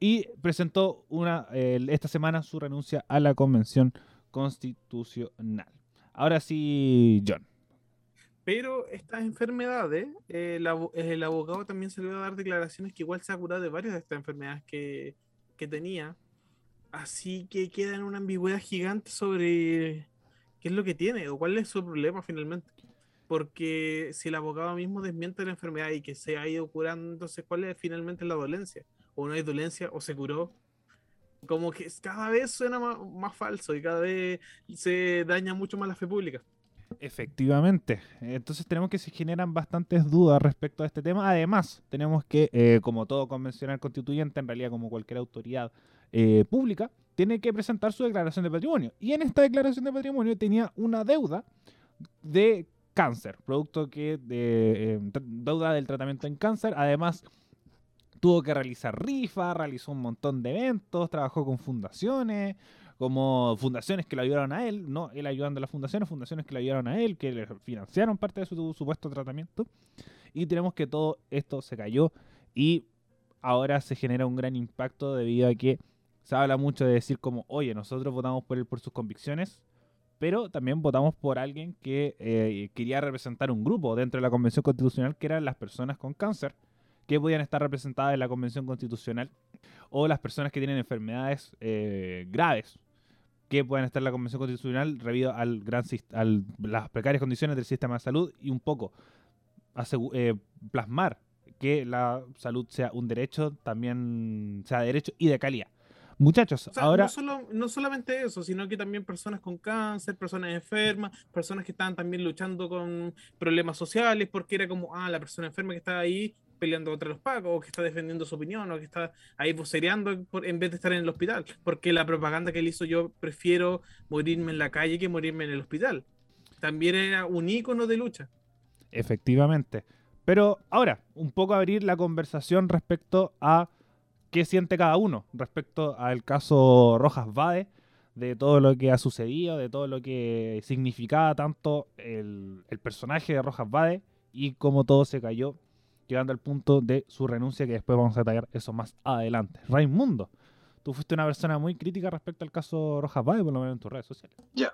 y presentó una eh, esta semana su renuncia a la convención constitucional. Ahora sí, John. Pero estas enfermedades, eh, el, el abogado también salió a dar declaraciones que igual se ha curado de varias de estas enfermedades que, que tenía. Así que queda en una ambigüedad gigante sobre qué es lo que tiene o cuál es su problema finalmente. Porque si el abogado mismo desmiente la enfermedad y que se ha ido curando, entonces cuál es finalmente la dolencia. O no hay dolencia o se curó. Como que cada vez suena más, más falso y cada vez se daña mucho más la fe pública. Efectivamente. Entonces tenemos que se generan bastantes dudas respecto a este tema. Además, tenemos que, eh, como todo convencional constituyente, en realidad como cualquier autoridad eh, pública, tiene que presentar su declaración de patrimonio. Y en esta declaración de patrimonio tenía una deuda de cáncer, producto que de tra- deuda del tratamiento en cáncer. Además, tuvo que realizar rifas, realizó un montón de eventos, trabajó con fundaciones, como fundaciones que lo ayudaron a él, no él ayudando a las fundaciones, fundaciones que le ayudaron a él, que le financiaron parte de su supuesto tratamiento. Y tenemos que todo esto se cayó y ahora se genera un gran impacto debido a que se habla mucho de decir como, oye, nosotros votamos por él por sus convicciones, pero también votamos por alguien que eh, quería representar un grupo dentro de la Convención Constitucional, que eran las personas con cáncer, que podían estar representadas en la Convención Constitucional, o las personas que tienen enfermedades eh, graves, que puedan estar en la Convención Constitucional debido al gran al, las precarias condiciones del sistema de salud y un poco eh, plasmar que la salud sea un derecho, también sea derecho y de calidad. Muchachos, O sea, ahora no, solo, no solamente eso, sino que también personas con cáncer, personas enfermas, personas que estaban también luchando con problemas sociales, porque era como, ah, la persona enferma que está ahí peleando contra los pacos, o que está defendiendo su opinión, o que está ahí vocereando por- en vez de estar en el hospital. Porque la propaganda que él hizo, yo prefiero morirme en la calle que morirme en el hospital. También era un ícono de lucha. Efectivamente. Pero ahora, un poco abrir la conversación respecto a qué siente cada uno respecto al caso Rojas Vade, de todo lo que ha sucedido, de todo lo que significaba tanto el, personaje de Rojas Vade y cómo todo se cayó, llegando al punto de su renuncia, que después vamos a detallar eso más adelante. Raimundo, tú fuiste una persona muy crítica respecto al caso Rojas Vade, por lo menos en tus redes sociales. Ya.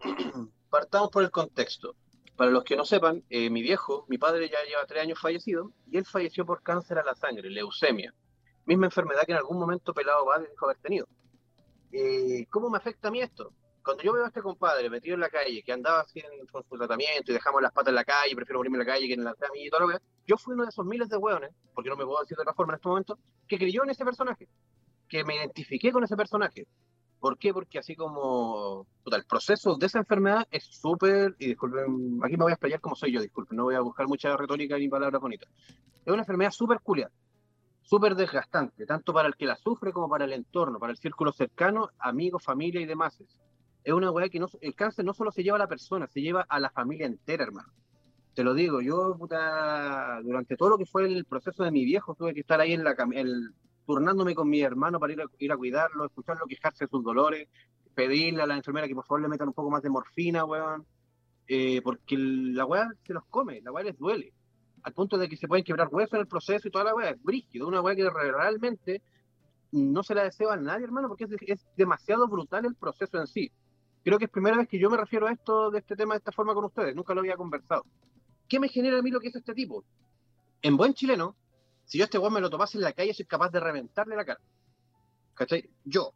Partamos por el contexto. Para los que no sepan, eh, mi viejo, mi padre ya lleva tres años fallecido y él falleció por cáncer a la sangre, leucemia. Misma enfermedad que en algún momento Pelado Bade dijo haber tenido. Eh, ¿Cómo me afecta a mí esto? Cuando yo veo a este compadre metido en la calle, que andaba así en, con su tratamiento y dejamos las patas en la calle, prefiero morirme en la calle que en la cama y todo lo que yo fui uno de esos miles de hueones, porque no me puedo decir de otra forma en este momento, que creyó en ese personaje, que me identifiqué con ese personaje. ¿Por qué? Porque así como el proceso de esa enfermedad es súper, y disculpen, aquí me voy a explayar como soy yo, disculpen, no voy a buscar mucha retórica ni palabras bonitas. Es una enfermedad súper culiada, súper desgastante, tanto para el que la sufre como para el entorno, para el círculo cercano, amigos, familia y demás. Es una weá que no, el cáncer no solo se lleva a la persona, se lleva a la familia entera, hermano. Te lo digo, yo, puta, durante todo lo que fue el proceso de mi viejo, tuve que estar ahí en la el, turnándome con mi hermano para ir a, ir a cuidarlo, escucharlo quejarse de sus dolores, pedirle a la enfermera que por favor le metan un poco más de morfina, weón, eh, porque la weá se los come, la weá les duele, al punto de que se pueden quebrar huesos en el proceso y toda la weá, es brígido, una weá que re- realmente no se la deseo a nadie, hermano, porque es, demasiado brutal el proceso en sí. Creo que es primera vez que yo me refiero a esto, de este tema, de esta forma con ustedes, nunca lo había conversado. ¿Qué me genera a mí lo que es este tipo? En buen chileno, si yo a este weón me lo topase en la calle, soy capaz de reventarle la cara. ¿Cachai? Yo.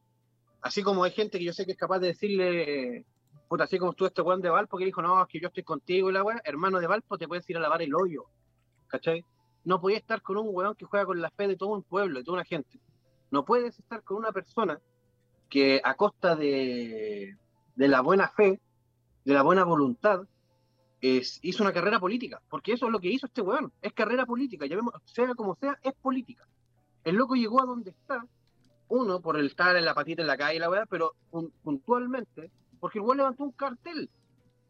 Así como hay gente que yo sé que es capaz de decirle, puta, así como estuvo este weón de Valpo que dijo, no, es que yo estoy contigo y la weá, hermano de Valpo, te puedes ir a lavar el hoyo. ¿Cachai? No podías estar con un weón que juega con la fe de todo un pueblo, de toda una gente. No puedes estar con una persona que a costa de, de la buena fe, de la buena voluntad, es, hizo una carrera política, porque eso es lo que hizo este weón, es carrera política, ya vemos, sea como sea, es política. El loco llegó a donde está, uno, por el estar en la patita en la calle, la weá, pero pun- puntualmente, porque el weón levantó un cartel,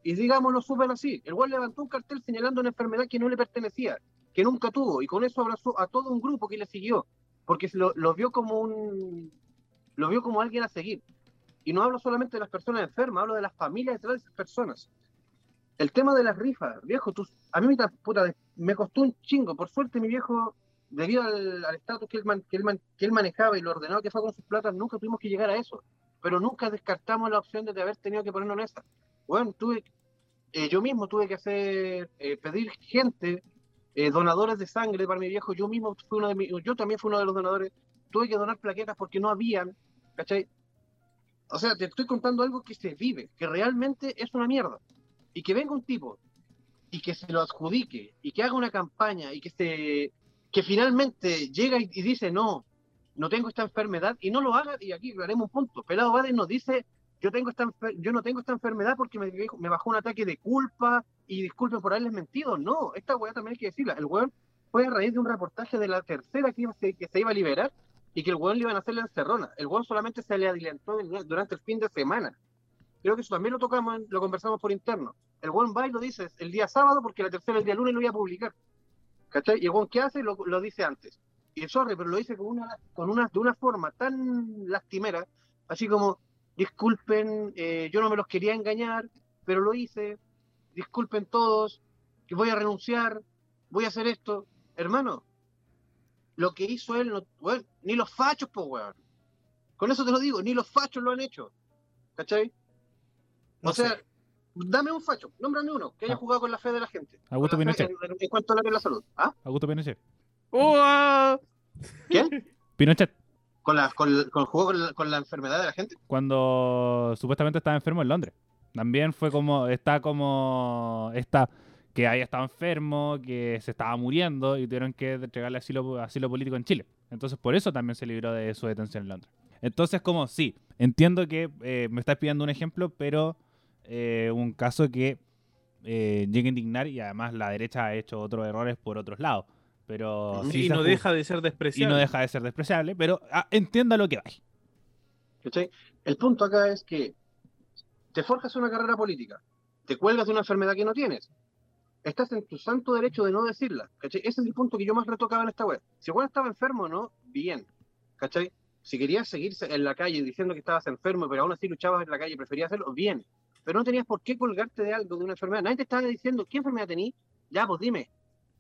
y digámoslo súper así, el weón levantó un cartel señalando una enfermedad que no le pertenecía, que nunca tuvo, y con eso abrazó a todo un grupo que le siguió, porque lo, vio como un, lo vio como alguien a seguir. Y no hablo solamente de las personas enfermas, hablo de las familias detrás de esas personas el tema de las rifas, viejo, a mí me, ta- puta, me costó un chingo. Por suerte, mi viejo, debido al al estatus que, él man- que, él man- que él manejaba y lo ordenado que fue con sus platas, nunca tuvimos que llegar a eso. Pero nunca descartamos la opción de haber tenido que ponernos en esa. Bueno, tuve, eh, yo mismo tuve que hacer, eh, pedir gente, eh, donadores de sangre para mi viejo. Yo mismo fui uno de mi- yo también fui uno de los donadores. Tuve que donar plaquetas porque no habían, ¿cachai? O sea, te estoy contando algo que se vive, que realmente es una mierda y que venga un tipo y que se lo adjudique y que haga una campaña y que se que finalmente llega y, y dice no no tengo esta enfermedad y no lo haga y aquí haremos un punto Pelado Bades nos dice yo tengo esta yo no tengo esta enfermedad porque me, me bajó un ataque de culpa y disculpen por haberles mentido no esta weá también hay que decirla el weón fue a raíz de un reportaje de la tercera que, iba- que se iba a liberar y que el weón le iban a hacer la encerrona el weón solamente se le adelantó durante el fin de semana creo que eso también lo tocamos, lo conversamos por interno. El One by lo dice el día sábado porque la tercera el día lunes lo iba a publicar. ¿Cachai? Y el One que hace lo, lo dice antes. Y sorry, pero lo dice con una, con una, de una forma tan lastimera, así como, disculpen, eh, yo no me los quería engañar, pero lo hice, disculpen todos, que voy a renunciar, voy a hacer esto. Hermano, lo que hizo él, no, ni los fachos, pues, weón. Con eso te lo digo, ni los fachos lo han hecho. ¿Cachai? No o sea, sé. dame un facho, nómbrame uno que haya Ah. jugado con la fe de la gente. Augusto la Pinochet. En, en cuanto a la, la salud. ¿Ah? Augusto Pinochet. ¡Uah! ¿Quién? Pinochet, ¿Con la, con, con, con la, enfermedad de la gente? cuando supuestamente estaba enfermo en Londres. También fue como, está como, está, que había estado enfermo, que se estaba muriendo y tuvieron que entregarle asilo, asilo político en Chile. Entonces por eso también se libró de su detención en Londres. Entonces como, sí, entiendo que eh, me estás pidiendo un ejemplo, pero eh, un caso que eh, llega a indignar y además la derecha ha hecho otros errores por otros lados. Pero sí y no deja de ser y despreciable. no deja de ser despreciable, pero ah, entienda lo que va. ¿Cachai? El punto acá es que te forjas una carrera política, te cuelgas de una enfermedad que no tienes. Estás en tu santo derecho de no decirla. ¿cachai? Ese es el punto que yo más retocaba en esta web. Si weón estaba enfermo o no, bien. ¿cachai? Si querías seguir en la calle diciendo que estabas enfermo, pero aún así luchabas en la calle, preferías hacerlo, bien. Pero no tenías por qué colgarte de algo, de una enfermedad. Nadie te estaba diciendo, ¿qué enfermedad tenías? Ya, pues dime.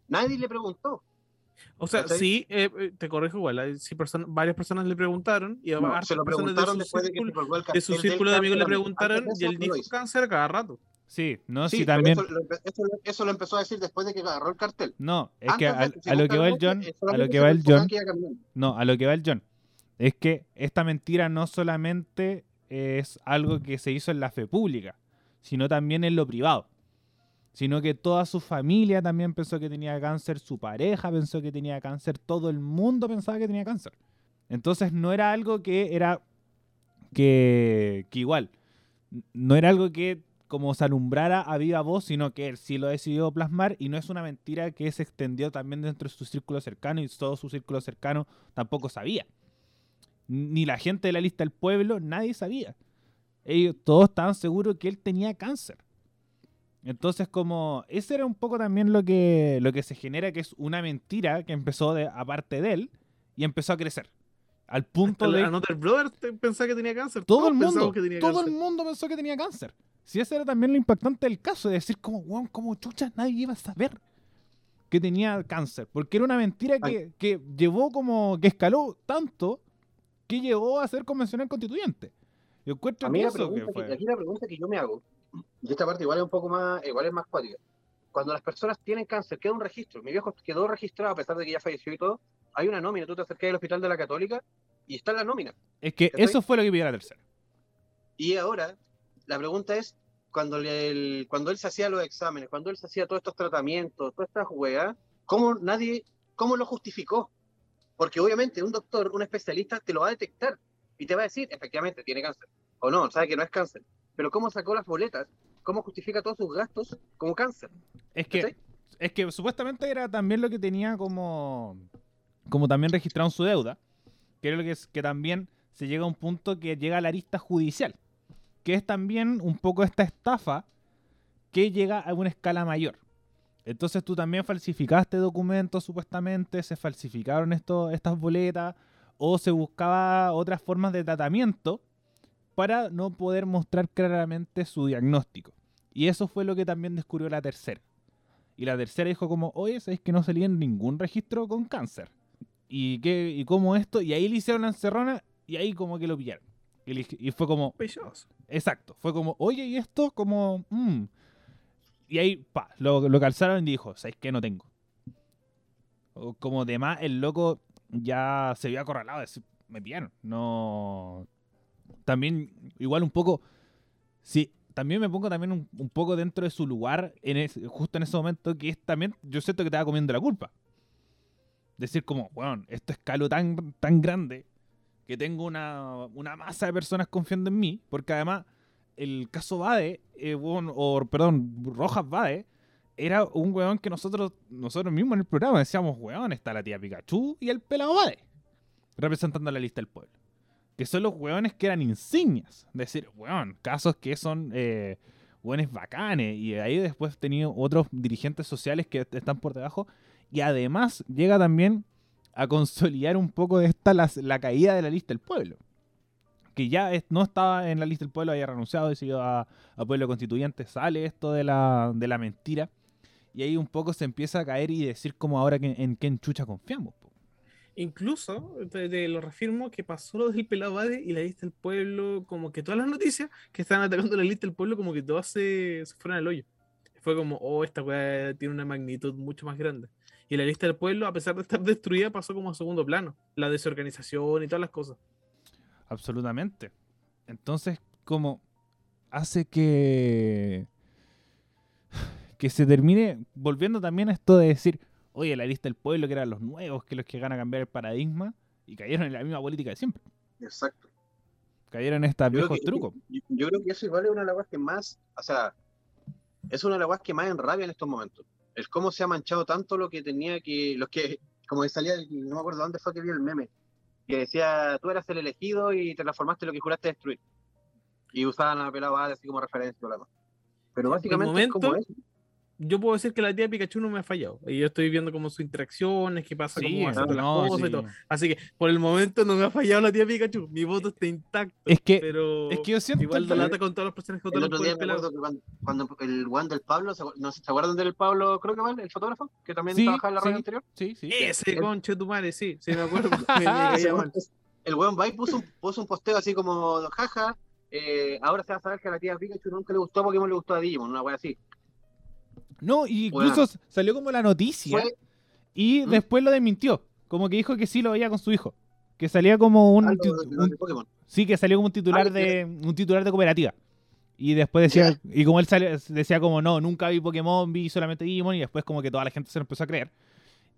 Nadie le preguntó. O sea, ¿Cachai? sí, eh, eh, te corrijo igual. hay- Sí, person- varias personas le preguntaron y No, se lo personas preguntaron de su después de que se círculo, de cartel su círculo de amigos le preguntaron y él dijo cáncer cada rato. Sí, no, Sí, también. Eso, lo empe- eso lo- eso lo empezó a decir después de que agarró el cartel. No, es que Antes a, a lo que va el John, buscara a lo que va el John, no, a lo que va el John, es que esta mentira no solamente es algo que se hizo en la fe pública, sino también en lo privado. Sino que toda su familia también pensó que tenía cáncer, su pareja pensó que tenía cáncer, todo el mundo pensaba que tenía cáncer. Entonces no era algo que era que, igual, no era algo que como se alumbrara a viva voz, sino que él sí lo decidió plasmar y no es una mentira que se extendió también dentro de su círculo cercano y todo su círculo cercano tampoco sabía. Ni la gente de la lista del pueblo, nadie sabía. Ellos todos estaban seguros que él tenía cáncer. Entonces, como ese era un poco también lo que, lo que se genera, que es una mentira que empezó de, aparte de él y empezó a crecer. Al punto El de Another Brother pensaba que tenía cáncer. todo el mundo, que todo cáncer. el mundo pensó que tenía cáncer. Si ese era también lo impactante del caso, de decir como, weón, como chucha, nadie iba a saber que tenía cáncer. Porque era una mentira que, que llevó como, que escaló tanto que llegó a ser convencional constituyente. Yo encuentro A mí que la que pregunta, que, fue. aquí la pregunta que yo me hago, y esta parte igual es un poco más, igual es más cuática. Cuando las personas tienen cáncer, queda un registro. Mi viejo quedó registrado a pesar de que ya falleció y todo. Hay una nómina, tú te acercas al hospital de la Católica y está la nómina. Es que eso fue lo que pidió la tercera. Y ahora, la pregunta es, cuando, el- cuando él se hacía los exámenes, cuando él se hacía todos estos tratamientos, todas estas weas, ¿cómo nadie, cómo lo justificó? Porque obviamente un doctor, un especialista, te lo va a detectar y te va a decir, efectivamente, tiene cáncer. O no, sabe que no es cáncer. Pero ¿cómo sacó las boletas? ¿Cómo justifica todos sus gastos como cáncer? Es que, es que supuestamente era también lo que tenía como, como también registrado en su deuda, que era lo que es que también se llega a un punto que llega a la arista judicial, que es también un poco esta estafa que llega a una escala mayor. Entonces tú también falsificaste documentos supuestamente, se falsificaron esto, estas boletas o se buscaba otras formas de tratamiento para no poder mostrar claramente su diagnóstico. Y eso fue lo que también descubrió la tercera. Y la tercera dijo como, oye, ¿sabéis que no salía en ningún registro con cáncer? ¿Y qué, y cómo esto? Y ahí le hicieron la encerrona y ahí como que lo pillaron. Y, le- y fue como, Sospechoso. exacto, fue como, oye, ¿y esto? Como, mm. Y ahí, pa, lo, lo calzaron y dijo, ¿sabéis que no tengo? O Como de más, el loco ya se vio acorralado, de decir, me pillaron. No. También, igual un poco. Sí, también me pongo también un, poco dentro de su lugar, en justo en ese momento, que es también, yo siento que te va comiendo la culpa. Decir como, bueno, esto escaló tan, tan grande que tengo una, una masa de personas confiando en mí, porque además el caso Bade, eh, weón, o perdón, Rojas Bade, era un weón que nosotros, nosotros mismos en el programa decíamos, weón, está la tía Pikachu y el pelado Bade, representando la lista del pueblo. Que son los weones que eran insignias. Es decir, weón, casos que son eh, weones bacanes. Y ahí después tenido otros dirigentes sociales que están por debajo. Y además llega también a consolidar un poco esta la, caída de la lista del pueblo. Que ya no estaba en la lista del pueblo, había renunciado, decidido a, a pueblo constituyente. Sale esto de la, de la mentira. Y ahí un poco se empieza a caer y decir como ahora en qué enchucha confiamos. Incluso, te, lo reafirmo, que pasó lo del pelado y la lista del pueblo, como que todas las noticias que estaban atacando la lista del pueblo, como que todas se, se fueron al hoyo. Fue como, oh, esta weá tiene una magnitud mucho más grande. Y la lista del pueblo, a pesar de estar destruida, pasó como a segundo plano. La desorganización y todas las cosas. Absolutamente. Entonces, como hace que que se termine volviendo también a esto de decir, oye, la lista del pueblo, que eran los nuevos, que los que van a cambiar el paradigma, y cayeron en la misma política de siempre. Exacto. Cayeron en estos viejos que- trucos. Yo, yo creo que eso igual es una de las que más, o sea, es una de las que más enrabia en estos momentos. El cómo se ha manchado tanto lo que tenía que, los que, como que salía, no me acuerdo dónde fue que vi el meme, que decía, tú eras el elegido y te transformaste en lo que juraste destruir. Y usaban a Pelado así como referencia. Pero básicamente momento, es como eso. Yo puedo decir que la tía Pikachu no me ha fallado. Y yo estoy viendo como sus interacciones, qué pasa, Sí, cómo hace las no, cosas y todo. Así que por el momento no me ha fallado la tía Pikachu. Mi voto está intacto. Es que, pero es que yo siento igual que- da lata con todos los personajes con El otro día me acuerdo que cuando, cuando el Juan del Pablo, ¿se, no, ¿se acuerdan del Pablo Croquemal, el fotógrafo? Que también Sí, trabajaba en la radio sí. anterior. Sí, sí. Ese El- conche tu madre, sí, sí me acuerdo. mal. el weón va y puso un, puso un posteo así como, jaja, eh, ahora se va a saber que a la tía Pikachu nunca le gustó Pokémon, le gustó a Digimon, una wea así. No, y incluso salió como la noticia Fue y ¿Mm? después lo desmintió. Como que dijo que sí lo veía con su hijo. Que salía como un, algo de- sí, que salió como un titular de un titular de cooperativa. Y después decía, y como él sale- decía como no, nunca vi Pokémon, vi solamente Digimon, y después como que toda la gente se lo empezó a creer.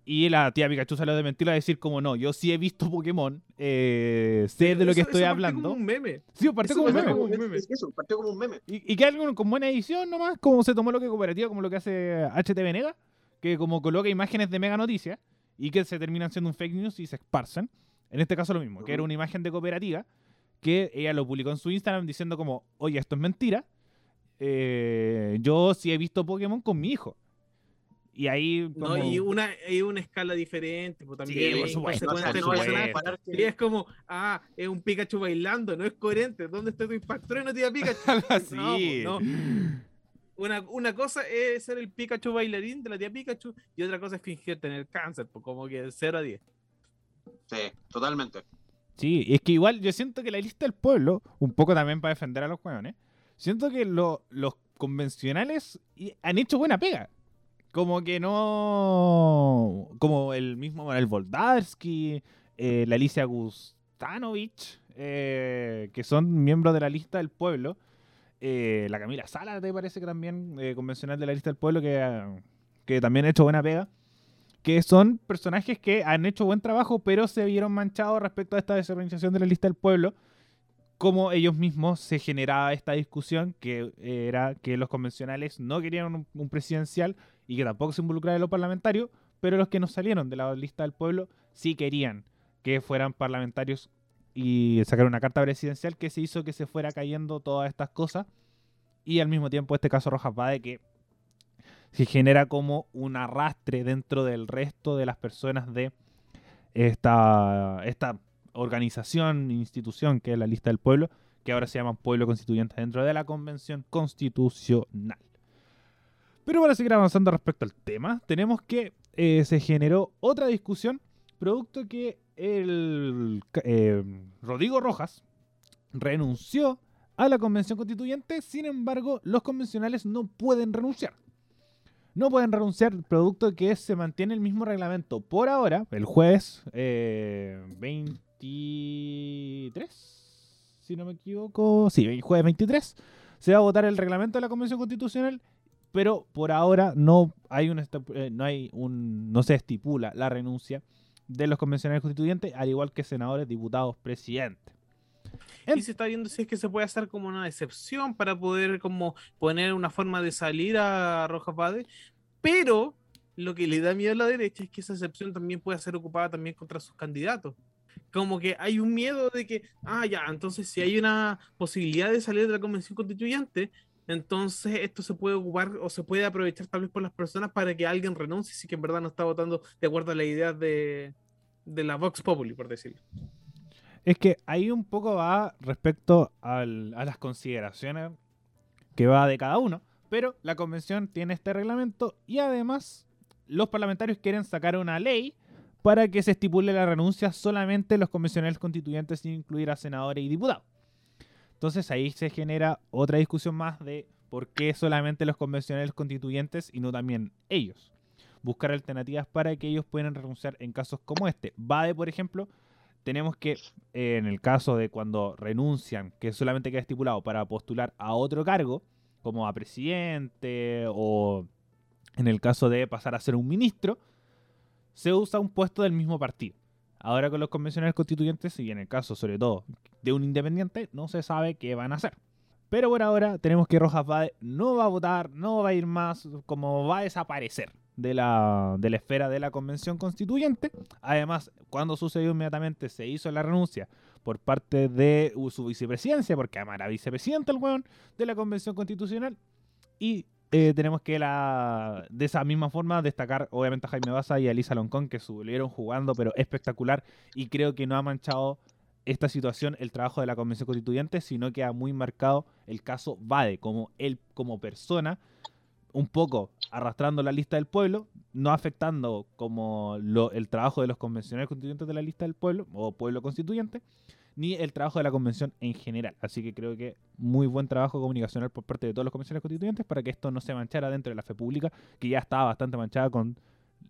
Y la tía Pikachu salió de mentir a decir como no, yo sí he visto Pokémon, eh, sé de lo que Eso- estoy eso hablando. como un meme. Sí, partió eso como un partió meme. como un meme. es eso, partió como un meme. Y, y que algo con buena edición nomás, como se tomó lo que cooperativa, como lo que hace HTV Nega, que como coloca imágenes de mega noticias y que se terminan siendo un fake news y se esparcen. En este caso lo mismo, que era una imagen de cooperativa que ella lo publicó en su Instagram diciendo como, oye, esto es mentira. eh, yo sí he visto Pokémon con mi hijo. Y ahí No, y una, hay una escala diferente, pues también. por supuesto, no por supuesto. Y es como, ah, es un Pikachu bailando, no es coherente. ¿Dónde está tu impacto? No tía Pikachu. así. No, pues, no. Una, una cosa es ser el Pikachu bailarín de la tía Pikachu y otra cosa es fingir tener cáncer, pues como que 0 a 10. Sí, totalmente. Sí, es que igual yo siento que la lista del pueblo, un poco también para defender a los hueones, siento que lo- los convencionales y- han hecho buena pega. Como que no. Como el mismo Manuel Voldarsky, eh, la Alicia Gustanovich, eh, que son miembros de la lista del pueblo. eh, la Camila Sala, te parece que también, eh, convencional de la lista del pueblo, que, ah, que también ha hecho buena pega que son personajes que han hecho buen trabajo, pero se vieron manchados respecto a esta desorganización de la lista del pueblo, como ellos mismos se generaba esta discusión, que era que los convencionales no querían un, un presidencial y que tampoco se involucrara en lo parlamentario, pero los que no salieron de la lista del pueblo sí querían que fueran parlamentarios y sacar una carta presidencial que se hizo que se fuera cayendo todas estas cosas y al mismo tiempo este caso Rojas Bade que se genera como un arrastre dentro del resto de las personas de esta, esta organización, institución que es la lista del pueblo, que ahora se llama Pueblo Constituyente dentro de la Convención Constitucional. Pero para seguir avanzando respecto al tema, tenemos que eh, se generó otra discusión, producto que el eh, Rodrigo Rojas renunció a la Convención Constituyente, sin embargo, los convencionales no pueden renunciar. No pueden renunciar producto que se mantiene el mismo reglamento por ahora, el jueves eh, 23, si no me equivoco, sí, el jueves 23 se va a votar el reglamento de la Convención Constitucional, pero por ahora no hay un, eh, no hay un no se estipula la renuncia de los convencionales constituyentes, al igual que senadores, diputados, presidentes. En- Y se está viendo si es que se puede hacer como una excepción para poder como poner una forma de salir a Rojas Bade, pero lo que le da miedo a la derecha es que esa excepción también puede ser ocupada también contra sus candidatos. Como que hay un miedo de que, ah, ya, entonces si hay una posibilidad de salir de la convención constituyente, entonces esto se puede ocupar o se puede aprovechar tal vez por las personas para que alguien renuncie si que en verdad no está votando de acuerdo a la idea de, de la Vox Populi, por decirlo. Es que ahí un poco va respecto a las consideraciones que va de cada uno, pero la convención tiene este reglamento y además los parlamentarios quieren sacar una ley para que se estipule la renuncia solamente en los convencionales constituyentes sin incluir a senadores y diputados. Entonces ahí se genera otra discusión más de por qué solamente los convencionales constituyentes y no también ellos. Buscar alternativas para que ellos puedan renunciar en casos como este. Bade, por ejemplo, tenemos que, eh, en el caso de cuando renuncian, que solamente queda estipulado para postular a otro cargo, como a presidente o en el caso de pasar a ser un ministro, se usa un puesto del mismo partido. Ahora con los convencionales constituyentes y en el caso sobre todo de un independiente, no se sabe qué van a hacer. Pero por ahora tenemos que Rojas Bade no va a votar, no va a ir más, como va a desaparecer de la, de la esfera de la convención constituyente. Además, cuando sucedió inmediatamente se hizo la renuncia por parte de su vicepresidencia, porque además era vicepresidente el weón de la convención constitucional. Y eh, tenemos que la de esa misma forma destacar obviamente a Jaime Baza y a Elisa Loncón que estuvieron jugando pero espectacular y creo que no ha manchado esta situación el trabajo de la Convención Constituyente, sino que ha muy marcado el caso Bade como él como persona un poco arrastrando la lista del pueblo, no afectando como lo- el trabajo de los convencionales constituyentes de la lista del pueblo o pueblo constituyente, ni el trabajo de la convención en general. Así que creo que muy buen trabajo comunicacional por parte de todos los convencionales constituyentes para que esto no se manchara dentro de la fe pública, que ya estaba bastante manchada con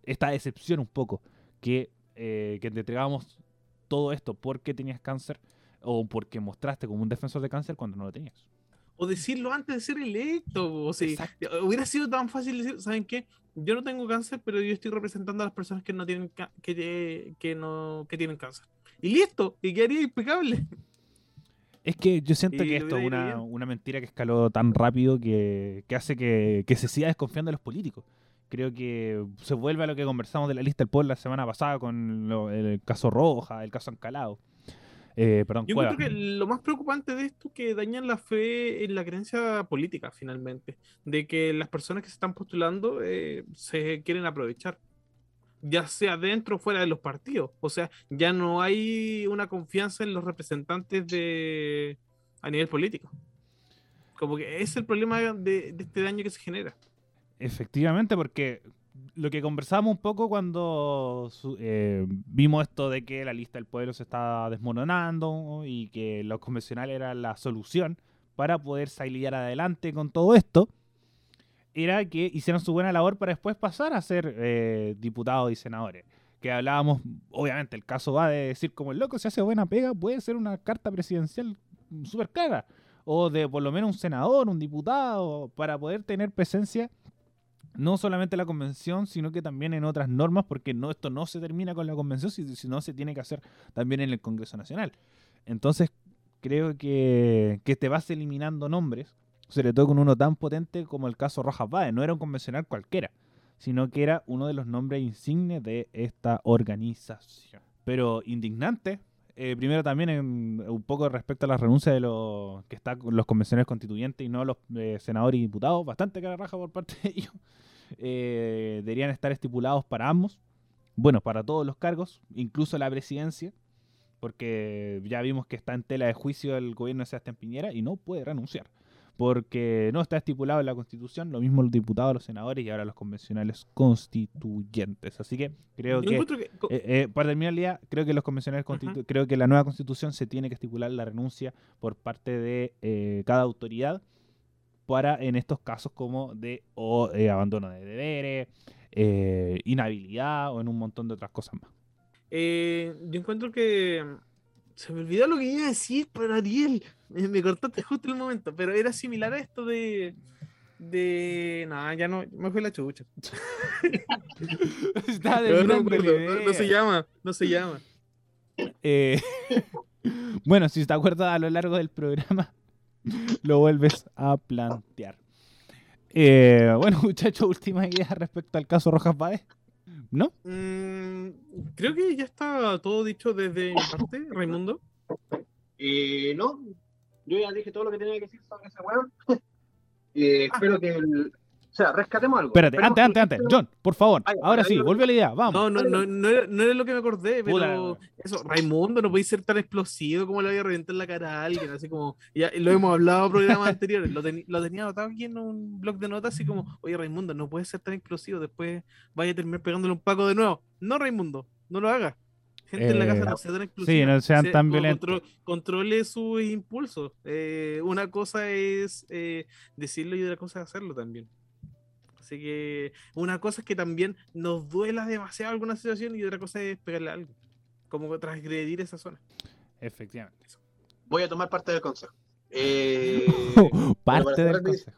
esta decepción un poco, que, eh, que te entregamos todo esto porque tenías cáncer o porque mostraste como un defensor de cáncer cuando no lo tenías. O decirlo antes de ser electo. O sea, Exacto. hubiera sido tan fácil decir, ¿saben qué? Yo no tengo cáncer, pero yo estoy representando a las personas que no tienen que, eh, que no que tienen cáncer. Y listo, y quedaría impecable. Es que yo siento Y que esto es una, una mentira que escaló tan rápido que, que hace que, que se siga desconfiando de los políticos. Creo que se vuelve a lo que conversamos de la lista del pueblo la semana pasada con lo- el caso Roja, el caso Ancalado. Eh, perdón, Yo Cueva. creo que lo más preocupante de esto es que dañan la fe en la creencia política, finalmente. De que las personas que se están postulando eh, se quieren aprovechar. Ya sea dentro o fuera de los partidos. O sea, ya no hay una confianza en los representantes de a nivel político. Como que es el problema de, de este daño que se genera. Efectivamente, porque lo que conversábamos un poco cuando eh, vimos esto de que la lista del pueblo se estaba desmoronando y que los convencionales eran la solución para poder salir adelante con todo esto, era que hicieran su buena labor para después pasar a ser eh, diputados y senadores. Que hablábamos, obviamente, el caso va de decir como el loco se hace buena pega, puede ser una carta presidencial súper clara. O de por lo menos un senador, un diputado, para poder tener presencia no solamente en la convención, sino que también en otras normas, porque no, esto no se termina con la convención, si- sino se tiene que hacer también en el Congreso Nacional. Entonces, creo que, que te vas eliminando nombres, sobre todo con uno tan potente como el caso Rojas Báez. No era un convencional cualquiera, sino que era uno de los nombres insignes de esta organización. Pero indignante. Eh, primero también en- un poco respecto a la renuncia de los que está con los convencionales constituyentes y no los eh, senadores y diputados, bastante cara raja por parte de ellos. Eh, deberían estar estipulados para ambos, bueno, para todos los cargos, incluso la presidencia, porque ya vimos que está en tela de juicio el gobierno de Sebastián Piñera y no puede renunciar, porque no está estipulado en la Constitución, lo mismo los diputados, los senadores y ahora los convencionales constituyentes. Así que creo Yo que que eh, eh, para terminar el día, creo que los convencionales constitu- creo que la nueva constitución se tiene que estipular la renuncia por parte de eh, cada autoridad para en estos casos como de o, abandono de deberes, inhabilidad o en un montón de otras cosas más. Eh, yo encuentro que se me olvidó lo que iba a decir, pero Ariel, me, me cortaste justo el momento, pero era similar a esto de de nada, ya no, me fue la chucha. Está No, no, acuerdo, no- no se llama, no se llama. Eh, bueno, si te acuerdas a lo largo del programa, lo vuelves a plantear. Eh, bueno, muchachos, última idea respecto al caso Rojas Baez. ¿No? Mm, creo que ya está todo dicho desde mi parte, Raimundo. Eh, no, yo ya dije todo lo que tenía que decir sobre ese weón. Eh, espero que el. O sea, rescatemos algo. Espérate, Esperemos antes, antes, antes. John, por favor, Ay, ahora ay, sí, ay, vuelve a la idea, vamos. No, no, no, no, era, no era lo que me acordé, pero Puta. eso, Raimundo, no podéis ser tan explosivo como le voy a reventar la cara a alguien, así como, ya lo hemos hablado en programas anteriores, lo, teni- lo tenía anotado aquí en un blog de notas, así como, oye Raimundo, no puedes ser tan explosivo, después vaya a terminar pegándole un paco de nuevo. No, Raimundo, no lo hagas. Gente en la Eh, casa no sea tan explosiva. Sí, no sean Se- tan violentos. contro- controle sus impulsos. Eh, una cosa es eh, decirlo y otra cosa es hacerlo también. Así que una cosa es que también nos duela demasiado alguna situación y otra cosa es pegarle a algo. Como transgredir esa zona. Efectivamente. Voy a tomar parte del consejo. Eh, Parte del consejo.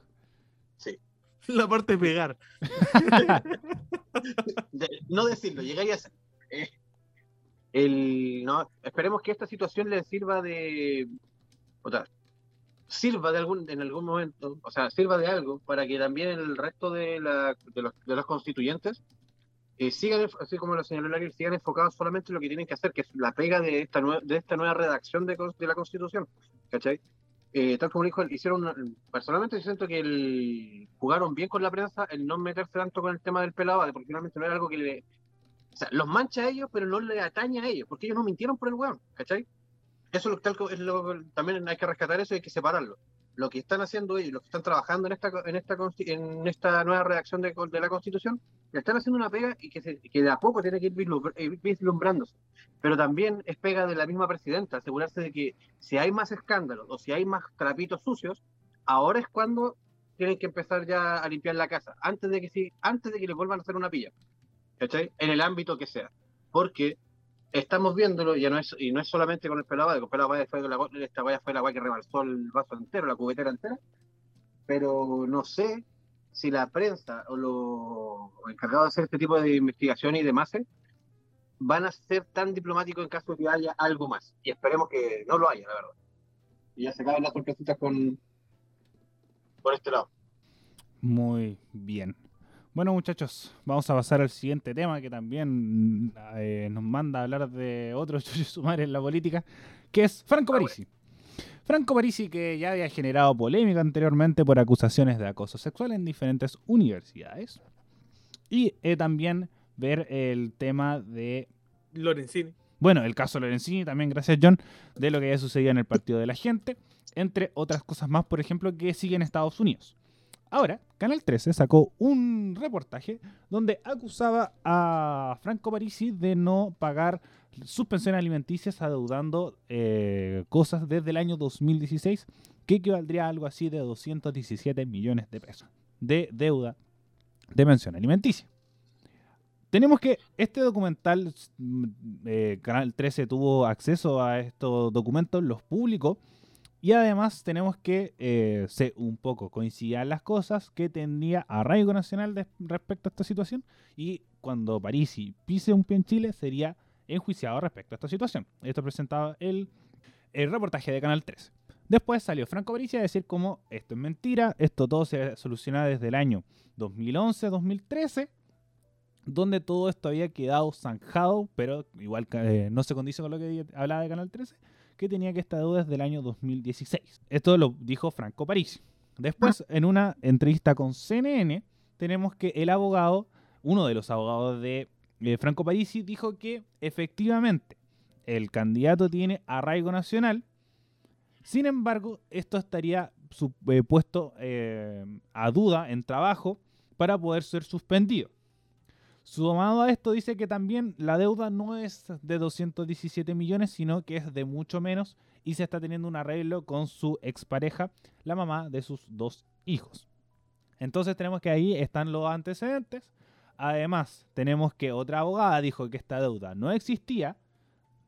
sí. La parte de pegar. De- no decirlo, llegáis a ser. Eh, el, no, esperemos que esta situación le sirva de. O sea, sirva de algún, en algún momento, o sea, sirva de algo para que también el resto de, la, de, los, de los constituyentes eh, sigan, así como lo señaló Larry, sigan enfocados solamente en lo que tienen que hacer, que es la pega de esta, nue- de esta nueva redacción de, de la Constitución. ¿Cachai? eh, tal como dijo, hicieron personalmente yo siento que el, jugaron bien con la prensa el no meterse tanto con el tema del pelado, porque finalmente no era algo que le... O sea, los mancha a ellos, pero no le atañe a ellos, porque ellos no mintieron por el weón, ¿cachai? Eso es lo, es lo- también hay que rescatar eso y hay que separarlo. Lo que están haciendo ellos, los que están trabajando en esta en esta en esta nueva redacción de, de la Constitución, están haciendo una pega y que, se- que de a poco tiene que ir eh, vislumbrándose. Pero también es pega de la misma presidenta, asegurarse de que si hay más escándalos o si hay más trapitos sucios, ahora es cuando tienen que empezar ya a limpiar la casa, antes de que sí, antes de que les vuelvan a hacer una pilla. ¿Cachai? En el ámbito que sea. Porque estamos viéndolo, ya no es, y no es solamente con el pelado, que el pelado fue la, esta fue la agua que rebalsó el vaso entero, la cubetera entera, pero no sé si la prensa o los encargados de hacer este tipo de investigación y demás eh, van a ser tan diplomáticos en caso de que haya algo más. Y esperemos que no lo haya, la verdad. Y ya se acaban las sorpresitas con por este lado. Muy bien. Bueno, muchachos, vamos a pasar al siguiente tema que también eh, nos manda a hablar de otro chucho sumar en la política, que es Franco Ah, Parisi. Franco Parisi, que ya había generado polémica anteriormente por acusaciones de acoso sexual en diferentes universidades. Y eh, también ver el tema de Lorenzini. bueno, el caso Lorenzini, también gracias John, de lo que había sucedido en el Partido de la Gente, entre otras cosas más, por ejemplo, que sigue en Estados Unidos. Ahora, Canal 13 sacó un reportaje donde acusaba a Franco Parisi de no pagar sus pensiones alimenticias adeudando eh, cosas desde el año 2016, que equivaldría a algo así de 217 millones de pesos de deuda de pensión alimenticia. Tenemos que este documental, mm, eh, Canal 13 tuvo acceso a estos documentos, los publicó, y además tenemos que, eh, se un poco coincidían las cosas, que tendría arraigo nacional respecto a esta situación, y cuando Parisi pise un pie en Chile, sería enjuiciado respecto a esta situación. Esto presentaba el, el reportaje de Canal 13. Después salió Franco Parisi a decir como esto es mentira, esto todo se soluciona desde el año 2011-2013, donde todo esto había quedado zanjado, pero igual eh, no se condice con lo que hablaba de Canal 13, que tenía que esta deuda desde el año 2016. Esto lo dijo Franco Parisi. Después, en una entrevista con CNN, tenemos que el abogado, uno de los abogados de eh, Franco Parisi, dijo que efectivamente el candidato tiene arraigo nacional, sin embargo, esto estaría eh, puesto eh, a duda en trabajo para poder ser suspendido. Sumado a esto dice que también la deuda no es de 217 millones, sino que es de mucho menos y se está teniendo un arreglo con su expareja, la mamá de sus dos hijos. Entonces tenemos que ahí están los antecedentes. Además, tenemos que otra abogada dijo que esta deuda no existía.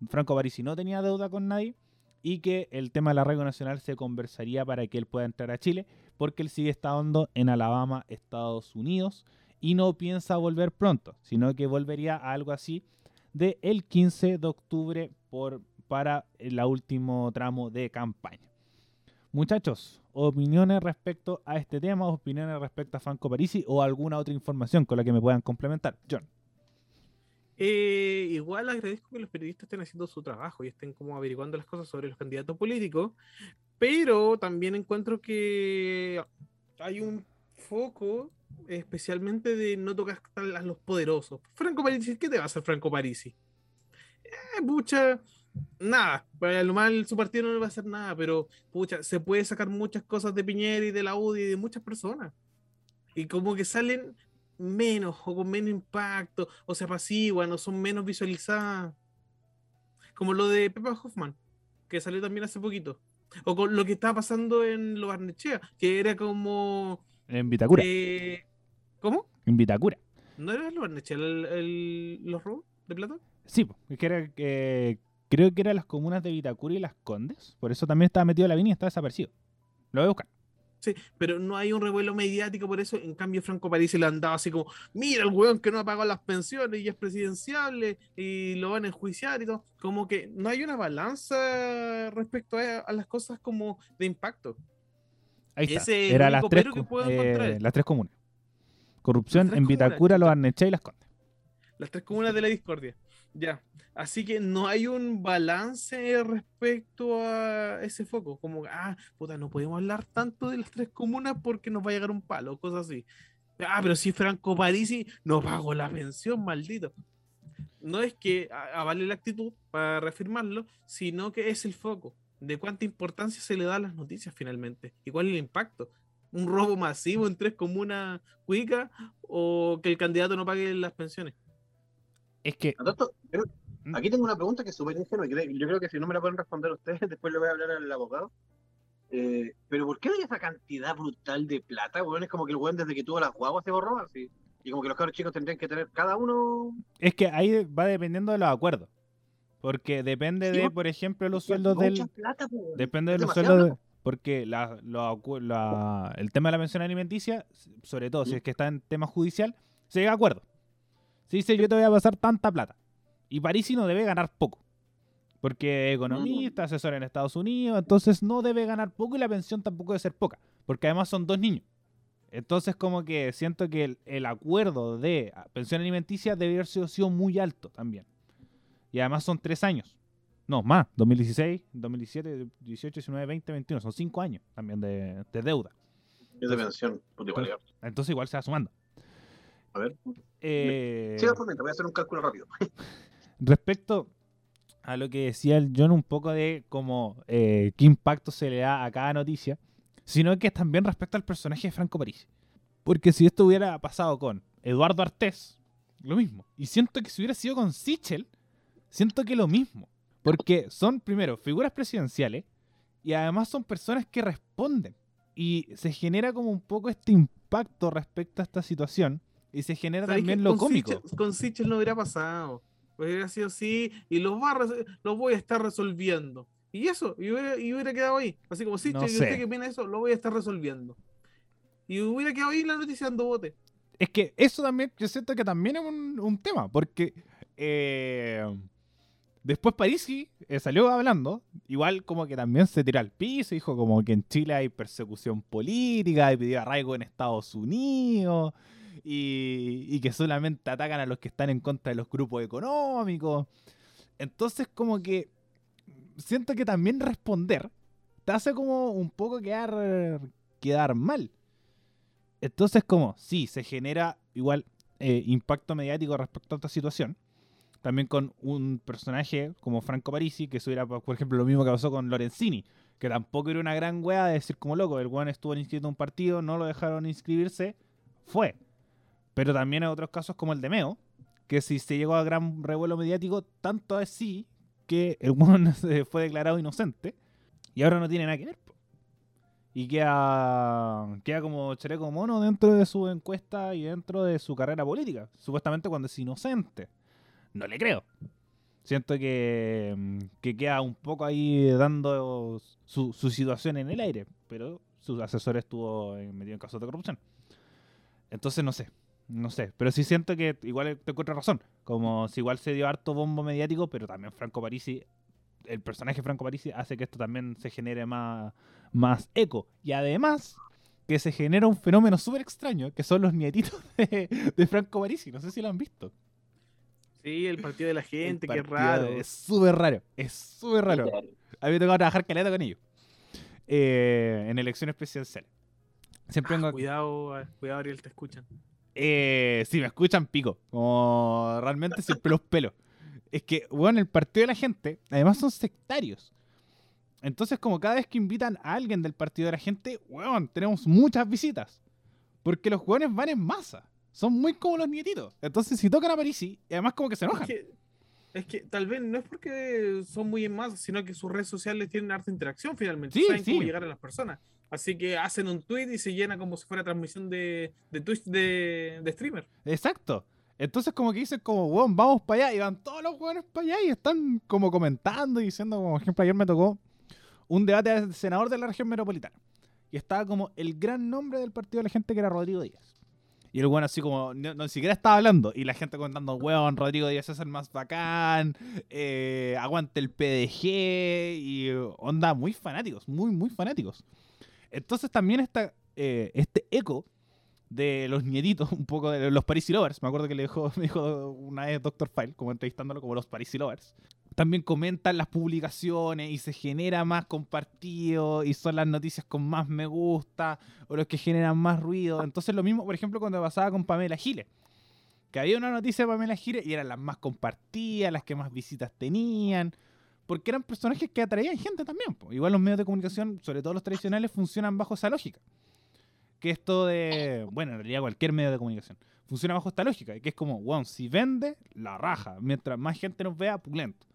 Franco Parisi no tenía deuda con nadie y que el tema del arraigo nacional se conversaría para que él pueda entrar a Chile porque él sigue estando en Alabama, Estados Unidos y no piensa volver pronto, sino que volvería a algo así de el 15 de octubre por, para el último tramo de campaña. Muchachos, opiniones respecto a este tema, opiniones respecto a Franco Parisi o alguna otra información con la que me puedan complementar. John. Eh, igual agradezco que los periodistas estén haciendo su trabajo y estén como averiguando las cosas sobre los candidatos políticos, pero también encuentro que hay un foco especialmente de no tocar a los poderosos. Franco Parisi, ¿qué te va a hacer Franco Parisi? Eh, pucha, nada, para lo mal su partido no le va a hacer nada, pero pucha, se puede sacar muchas cosas de Piñera y de la UDI y de muchas personas. Y como que salen menos o con menos impacto, o se apaciguan o son menos visualizadas. Como lo de Pepa Hoffman, que salió también hace poquito. O con lo que estaba pasando en Lo Barnechea, que era como. En Vitacura. eh, ¿Cómo? En Vitacura. ¿No era Barnechea el, el- los robos de plata? Sí, es que era, eh, creo que eran las comunas de Vitacura y Las Condes. Por eso también estaba metido en la avenida y está desaparecido. Lo voy a buscar. Sí, pero no hay un revuelo mediático por eso. En cambio, Franco Parisi le andaba así como: mira el weón que no ha pagado las pensiones y es presidenciable y lo van a enjuiciar y todo. Como que no hay una balanza respecto a, a las cosas como de impacto. Ahí está. Ese Era las tres, que puedo eh, encontrar. las tres comunas. Corrupción en Vitacura, Los. Arnechea y Las Condes. Las tres comunas de la discordia. Ya. Así que no hay un balance respecto a ese foco. Como, ah, puta, no podemos hablar tanto de las tres comunas porque nos va a llegar un palo, cosas así. Ah, pero si Franco Parisi no pagó la pensión, maldito. No es que avale la actitud para reafirmarlo, sino que es el foco de cuánta importancia se le da a las noticias finalmente y cuál es el impacto. Un robo masivo en tres comunas cuicas o que el candidato no pague las pensiones. Es que. ¿Mm? Aquí tengo una pregunta que es súper ingenua. Yo creo que si no me la pueden responder ustedes, después le voy a hablar al abogado. Eh, pero ¿por qué hay esa cantidad brutal de plata? Bueno, es como que el buen desde que tuvo las guaguas se borró así. Y como que los cabros chicos tendrían que tener cada uno. Es que ahí va dependiendo de los acuerdos. Porque depende de, por ejemplo, los sueldos del. depende de los sueldos. porque la, el tema de la pensión alimenticia, sobre todo si es que está en tema judicial, se llega a acuerdo. Se dice, yo te voy a pasar tanta plata. Y Parisi no debe ganar poco. Porque economista, asesor en Estados Unidos, entonces no debe ganar poco y la pensión tampoco debe ser poca. Porque además son dos niños. Entonces como que siento que el, acuerdo de pensión alimenticia debe haber sido, muy alto también. Y además son tres años. No, más. 2016, 2017, 18, 19, 20, 21. Son cinco años también de, deuda. de pensión. entonces igual se va sumando. A ver. Eh, voy a hacer un cálculo rápido. respecto a lo que decía el John un poco de cómo eh, qué impacto se le da a cada noticia, sino que también respecto al personaje de Franco París. Porque si esto hubiera pasado con Eduardo Artés, lo mismo. Y siento que si hubiera sido con Sichel, siento que lo mismo. Porque son, primero, figuras presidenciales y además son personas que responden. Y se genera como un poco este impacto respecto a esta situación. Y se genera también lo cómico. con Sichel no hubiera pasado. Hubiera sido así y los, va los voy a estar resolviendo. Y eso, y hubiera, quedado ahí. Así como, sí, usted que viene eso, lo voy a estar resolviendo. Y hubiera quedado ahí la noticia dando bote. Es que eso también, yo siento que también es un, tema, porque eh, después Parisi eh, salió hablando, igual como que también se tiró al piso, dijo como que en Chile hay persecución política y pidió arraigo en Estados Unidos y, que solamente atacan a los que están en contra de los grupos económicos. Entonces como que siento que también responder te hace como un poco quedar, quedar mal. Entonces como, sí, se genera igual eh, impacto mediático respecto a esta situación. También con un personaje como Franco Parisi, que hubiera, por ejemplo, lo mismo que pasó con Lorenzini, que tampoco era una gran wea de decir como loco, el weón estuvo inscrito en un partido, no lo dejaron inscribirse, fue. Pero también hay otros casos como el de Meo, que si se llegó a gran revuelo mediático, tanto así que el weón fue declarado inocente y ahora no tiene nada que ver. Y queda, queda como chaleco mono dentro de su encuesta y dentro de su carrera política. Supuestamente cuando es inocente. No le creo. Siento que, que queda un poco ahí dando su, situación en el aire. Pero su asesor estuvo metido en casos de corrupción. Entonces no sé. No sé, pero sí siento que igual te encuentro razón. Como si igual se dio harto bombo mediático, pero también Franco Parisi, el personaje Franco Parisi hace que esto también se genere más, más eco. Y además, que se genera un fenómeno súper extraño, que son los nietitos de, Franco Parisi. No sé si lo han visto. Sí, el partido de la gente, qué raro. Es súper raro, es súper raro. A mí me tocado trabajar caleta con ellos. Eh, en elecciones presidenciales. Siempre ah, Cuidado, cuidado, Ariel, te escuchan eh, si me escuchan, pico. Como realmente siempre los pelos. Es que, bueno, el partido de la gente, además son sectarios. Entonces, como cada vez que invitan a alguien del partido de la gente, weón, tenemos muchas visitas. Porque los jóvenes van en masa. Son muy como los nietitos. Entonces, si tocan a Parisi, además como que se enojan. Es que, tal vez no es porque son muy en masa, sino que sus redes sociales tienen harta interacción finalmente. Sí, saben sí. cómo llegar a las personas. Así que hacen un tweet y se llena como si fuera transmisión de, de Twitch de, streamer. Exacto. Entonces como que dicen como, weón, vamos para allá. Y van todos los weones para allá y están como comentando y diciendo, como por ejemplo, ayer me tocó un debate al senador de la región metropolitana. Y estaba como el gran nombre del partido de la gente que era Rodrigo Díaz. Y el weón así como, no, ni siquiera estaba hablando. Y la gente comentando, weón, Rodrigo Díaz es el más bacán. Eh, aguante el PDG. Y onda, muy fanáticos, muy, muy fanáticos. Entonces también está eh, este eco de los nietitos, un poco de los Parisi Lovers. Me acuerdo que le dijo, me dijo una vez Dr. File, como entrevistándolo como los Parisi Lovers. También comentan las publicaciones y se genera más compartido y son las noticias con más me gusta o los que generan más ruido. Entonces lo mismo, por ejemplo, cuando pasaba con Pamela Giles. Que había una noticia de Pamela Giles y eran las más compartidas, las que más visitas tenían. Porque eran personajes que atraían gente también. Igual los medios de comunicación, sobre todo los tradicionales, funcionan bajo esa lógica que esto de, bueno, en realidad cualquier medio de comunicación, funciona bajo esta lógica, que es como, wow, si vende, la raja, mientras más gente nos vea, pulento.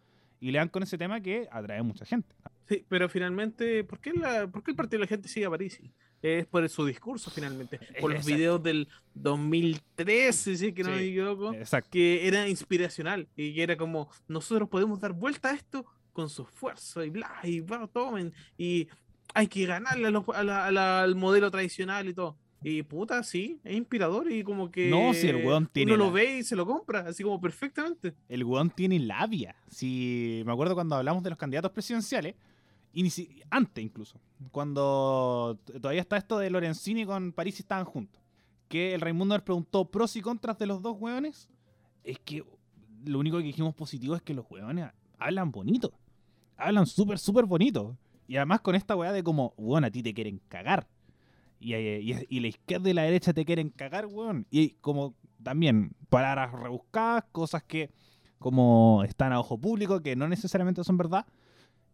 Y le dan con ese tema que atrae mucha gente. Sí, pero finalmente, ¿por qué, la, ¿por qué el partido de la gente sigue a Parisi? Es por su discurso, finalmente. Por los videos del 2013, si es que no Sí, me equivoco. Exacto. que era inspiracional y que era como nosotros podemos dar vuelta a esto con su esfuerzo y bla y va, tomen y hay que ganarle a los- a la- a la- al modelo tradicional y todo y puta sí es inspirador y como que No, si el weón tiene uno lo ve y se lo compra así como perfectamente El weón tiene labia. Si me acuerdo cuando hablamos de los candidatos presidenciales, antes incluso, cuando todavía está esto de Lorenzini con París y estaban juntos, que el Raimundo nos preguntó pros y contras de los dos weones, es que lo único que dijimos positivo es que los weones hablan bonito, hablan súper, súper bonito. Y además con esta weá de como, weón, a ti te quieren cagar. Y, eh, y la izquierda y la derecha te quieren cagar, weón. Y como también palabras rebuscadas, cosas que como están a ojo público, que no necesariamente son verdad,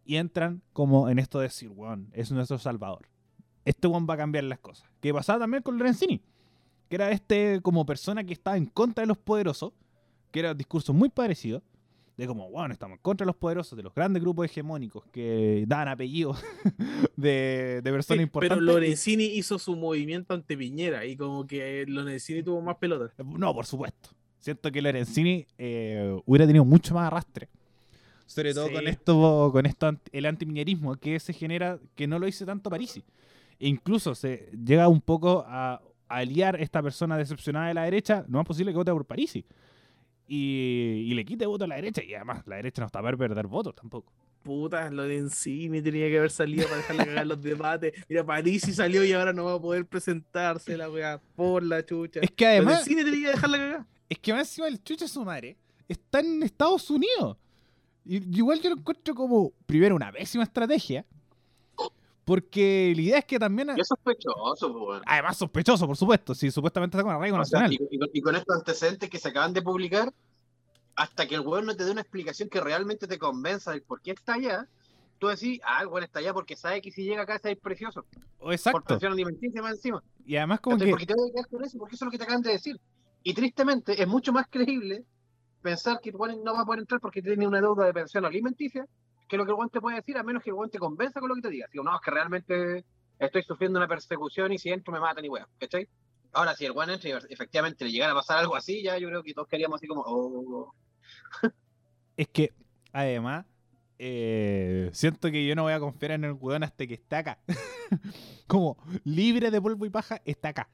y entran como en esto de decir, weón, es nuestro salvador. Este weón va a cambiar las cosas. Que pasaba también con Lorenzini, que era este como persona que estaba en contra de los poderosos, que era un discurso muy parecido, de como, weón, estamos en contra de los poderosos, de los grandes grupos hegemónicos que dan apellidos de, de personas Sí, importantes. pero Lorenzini hizo su movimiento ante Piñera y como que Lorenzini tuvo más pelota No, por supuesto. Siento que Lorenzini eh, hubiera tenido mucho más arrastre. Sobre todo Sí. con esto, con esto el antiminerismo que se genera, que no lo dice tanto Parisi. E incluso se llega un poco a, a aliar esta persona decepcionada de la derecha, no es posible que vote por Parisi. Y, y le quite voto a la derecha, y además la derecha no está para perder votos tampoco. Puta, Lorenzini tenía que haber salido para dejarle cagar los debates. Mira, Parisi salió y ahora no va a poder presentarse la weá por la chucha. Es que además, Lorenzini tenía que dejarla cagar. es que más encima el chucha de su madre está en Estados Unidos. Y igual yo lo encuentro como, primero, una pésima estrategia. Porque la idea es que también. Y es sospechoso, pues, weón. Además, sospechoso, por supuesto. Si supuestamente está con arraigo O sea, nacional. y, y con- y con estos antecedentes que se acaban de publicar, hasta que el weón no te dé una explicación que realmente te convenza de por qué está allá, tú decís, ah, el weón está allá porque sabe que si llega acá es precioso. O Por Exacto. presión alimenticia más encima. Y además, como ¿Cachai? que. Porque te voy a quedar con eso, porque eso es lo que te acaban de decir. Y tristemente es mucho más creíble pensar que el weón no va a poder entrar porque tiene una deuda de pensión alimenticia que lo que el weón te puede decir, a menos que el weón te convenza con lo que te diga. Digo, no, es que realmente estoy sufriendo una persecución y si entro me matan y weón, ¿cachai? Ahora, si el weón entra y efectivamente le llegara a pasar algo así, ya yo creo que todos queríamos así como, oh, Es que, además, eh, siento que yo no voy a confiar en el weón hasta que esté acá. como libre de polvo y paja, está acá.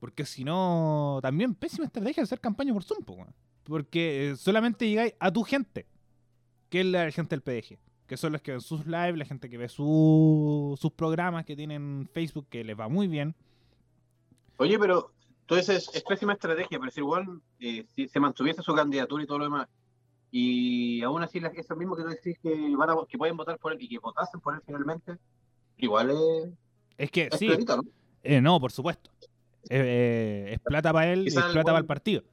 Porque si no, también pésima estrategia hacer campaña por Zoom. Porque eh, solamente llegáis a tu gente, que es la gente del PDG. Que son los que ven sus lives, la gente que ve su- sus programas que tienen Facebook, que les va muy bien. Oye, pero entonces es pésima estrategia, pero si igual eh, si se mantuviese su candidatura y todo lo demás, y aún así la- eso mismo que tú decís que, van a, que pueden votar por él y que votasen por él finalmente, igual es, Es que es sí, ¿no? eh, no, por supuesto. Eh, eh, es plata para él y es plata para el partido.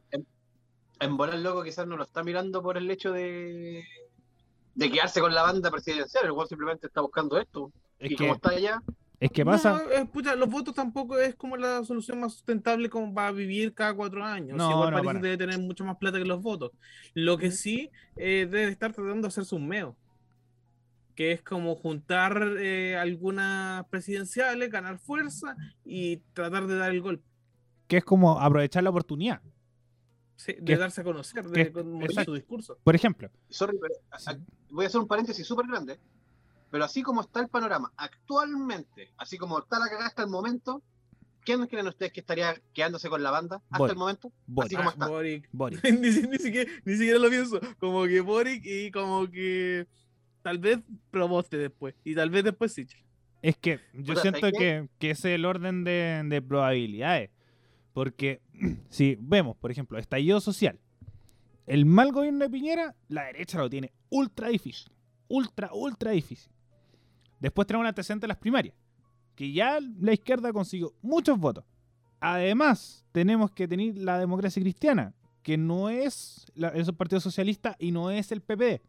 En volar loco quizás no lo está mirando por el hecho de, de quedarse con la banda presidencial, el cual simplemente está buscando esto. Es y que, como está allá, es que pasa. No, pucha, los votos tampoco es como la solución más sustentable como para vivir cada cuatro años. No, igual no, París para. debe tener mucho más plata que los votos. Lo que sí eh, debe estar tratando de hacerse un meo. Que es como juntar eh, algunas presidenciales, ganar fuerza y tratar de dar el golpe. que es como aprovechar la oportunidad. sí, de Que- darse a conocer, que- de con exacto. su discurso. Por ejemplo, sorry, pero voy a hacer un paréntesis súper grande, pero así como está el panorama actualmente, así como está la cagada hasta el momento, ¿quién creen ustedes que estaría quedándose con la banda hasta Boric. el momento? Boric. Así como Ah, está. Boric. Boric. ni, ni siquiera, ni siquiera lo pienso. Como que Boric y como que tal vez Proboste después. Y tal vez después Sichel. Es que yo Puta, siento que, que ese es el orden de, de probabilidades. Porque si vemos, por ejemplo, estallido social, el mal gobierno de Piñera, la derecha lo tiene ultra difícil. Ultra, ultra difícil. Después tenemos un antecedente de las primarias, que ya la izquierda consiguió muchos votos. Además, tenemos que tener la democracia cristiana, que no es, es el Partido Socialista y no es el PP.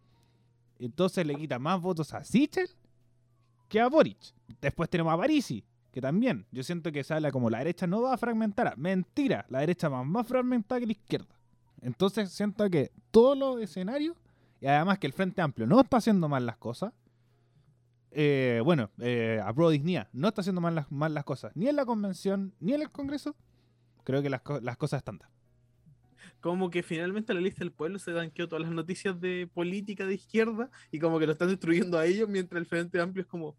Entonces le quita más votos a Sichel que a Boric. Después tenemos a Parisi, que también yo siento que se habla como la derecha no va a fragmentar. Mentira, la derecha va más fragmentada que la izquierda. Entonces siento que todos los escenarios, y además que el Frente Amplio no está haciendo mal las cosas, eh, bueno, eh, a Pro Dignidad no está haciendo mal las, mal las cosas, ni en la convención, ni en el Congreso, creo que las, co- las cosas están dadas. Como que finalmente la lista del pueblo se banqueó todas las noticias de política de izquierda y como que lo están destruyendo a ellos mientras el Frente Amplio es como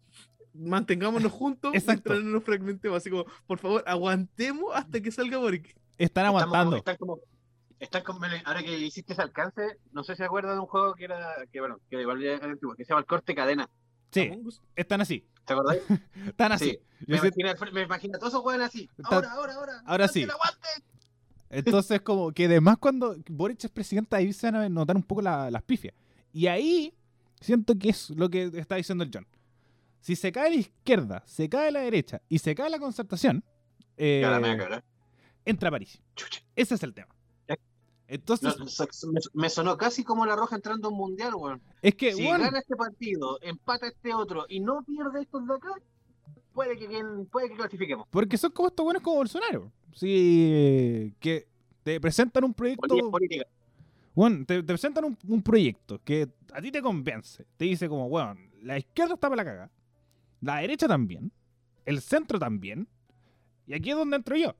mantengámonos juntos Exacto. mientras no nos fragmentemos. Así como, por favor, aguantemos hasta que salga Boric. Están aguantando. como- están como, están ahora que hiciste ese alcance, no sé si se acuerdan de un juego que era, que bueno, que igual ya es antiguo, que se llama el corte cadena. Sí, están así. ¿Te acordáis? Están así. Sí. Me sé- imagino, me imagino a todos esos hueones así. Está- Ahora, ahora, ahora. Ahora sí. Entonces, como que además cuando Boric es presidente, ahí se van a notar un poco la- las pifias. Y ahí siento que es lo que está diciendo el John. Si se cae la izquierda, se cae la derecha y se cae la concertación, eh, cara. entra París. Chucha. Ese es el tema. Entonces, No, me, me sonó casi como la roja entrando a un mundial, weón. es que, Si bueno, gana este partido, empata este otro y no pierde estos de acá, puede que, puede que clasifiquemos. porque son como estos buenos como Bolsonaro. Sí, que te presentan un proyecto Política. Bueno, te, te presentan un, un proyecto que a ti te convence. Te dice como, bueno, la izquierda está para la caga. La derecha también. El centro también. Y aquí es donde entro yo.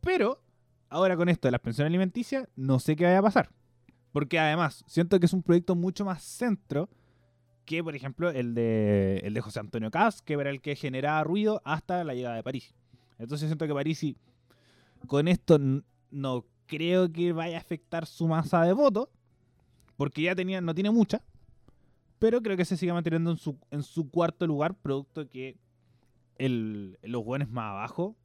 Pero, ahora con esto de las pensiones alimenticias, no sé qué vaya a pasar. Porque además, siento que es un proyecto mucho más centro que, por ejemplo, el de, el de José Antonio Caz, que era el que generaba ruido hasta la llegada de París. Entonces siento que París con esto no creo que vaya a afectar su masa de votos, porque ya tenía, no tiene mucha, pero creo que se sigue manteniendo en su, en su cuarto lugar, producto que el, los buenos más abajo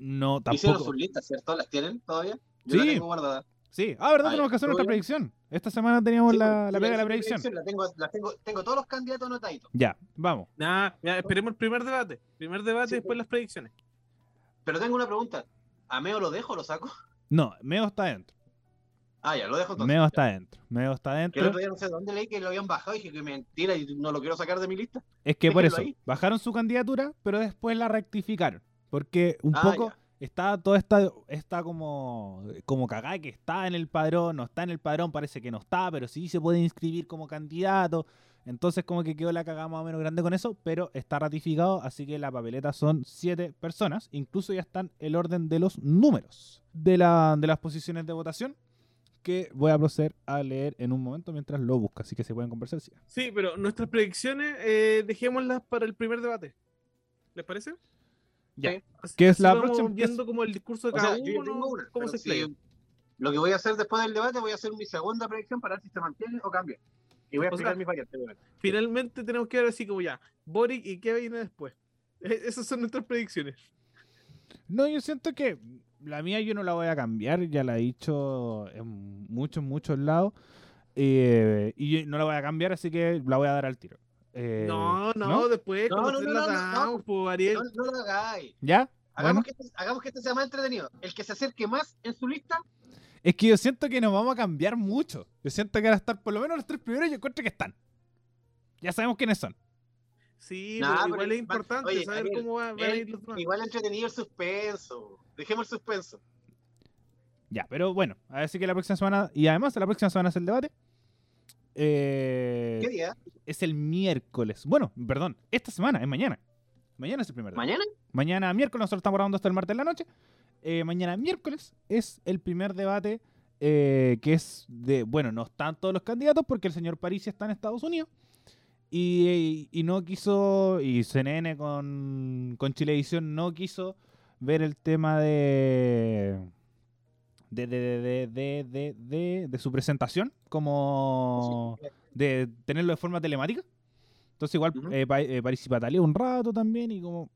no Hicieron tampoco. sus listas, ¿cierto? ¿Las tienen todavía? Yo Sí. la tengo guardada. Sí, ah, verdad, tenemos que hacer ¿todo nuestra bien? predicción. Esta semana teníamos Sí, la, pues, la pega de la predicción. La tengo, la tengo, tengo todos los candidatos anotaditos. Ya, vamos. Nada, ya, esperemos el primer debate. Primer debate Sí, y después las predicciones. Pero tengo una pregunta. ¿A Meo lo dejo o lo saco? No, Meo está dentro. Ah, ya, lo dejo entonces. Meo está dentro. Meo está Que el dentro. otro día no sé dónde leí que lo habían bajado y dije que mentira y no lo quiero sacar de mi lista. Es que por eso, ahí. bajaron su candidatura, pero después la rectificaron. Porque un Ah, poco ya. está toda esta, esta como, como cagada que está en el padrón, no está en el padrón, parece que no está, pero sí se puede inscribir como candidato. Entonces como que quedó la cagada más o menos grande con eso, pero está ratificado, así que la papeleta son siete personas, incluso ya están el orden de los números de, la, de las posiciones de votación, que voy a proceder a leer en un momento mientras lo busca, así que se pueden conversar. sí. Sí, pero nuestras predicciones eh, dejémoslas para el primer debate. ¿Les parece? Ya. Sí. ¿Qué es la vamos próxima? Viendo como el discurso de O cada sea, yo ya uno, tengo una. cómo se si- lo que voy a hacer después del debate, voy a hacer mi segunda predicción para ver si se mantiene o cambia. Y voy a O explicar sea, mis variantes. Finalmente tenemos que ver así como ya, Boric y qué viene después. Eh, Esas son nuestras predicciones. No, yo siento que la mía yo no la voy a cambiar, ya la he dicho en muchos, muchos lados. eh, y yo no la voy a cambiar, así que la voy a dar al tiro. Eh, no, no, después No, cuando no, se no, la no, no, pues, Ariel. No, no lo hagáis. ¿Ya? Hagamos, Bueno, que este, hagamos que este sea más entretenido. El que se acerque más en su lista, es que yo siento que nos vamos a cambiar mucho. Yo siento que van a estar por lo menos los tres primeros y yo encuentro que están. Ya sabemos quiénes son. Sí, Nah, pero pero igual es va- importante oye, saber Ariel, cómo va- van a ir los demás. igual entretenido el suspenso. Dejemos el suspenso. Ya, pero bueno, a ver si que la próxima semana, y además la próxima semana es el debate. Eh, ¿Qué día? es el miércoles. Bueno, perdón, esta semana, es mañana. Mañana es el primer debate. ¿Mañana? Mañana miércoles, nosotros estamos grabando hasta el martes en la noche. Eh, mañana miércoles es el primer debate eh, que es de, bueno, no están todos los candidatos porque el señor París está en Estados Unidos y, y no quiso, y CNN con, con Chilevisión no quiso ver el tema de de, de, de, de, de, de- de su presentación como de tenerlo de forma telemática. Entonces igual Ujú. eh, pa- eh, un rato también y como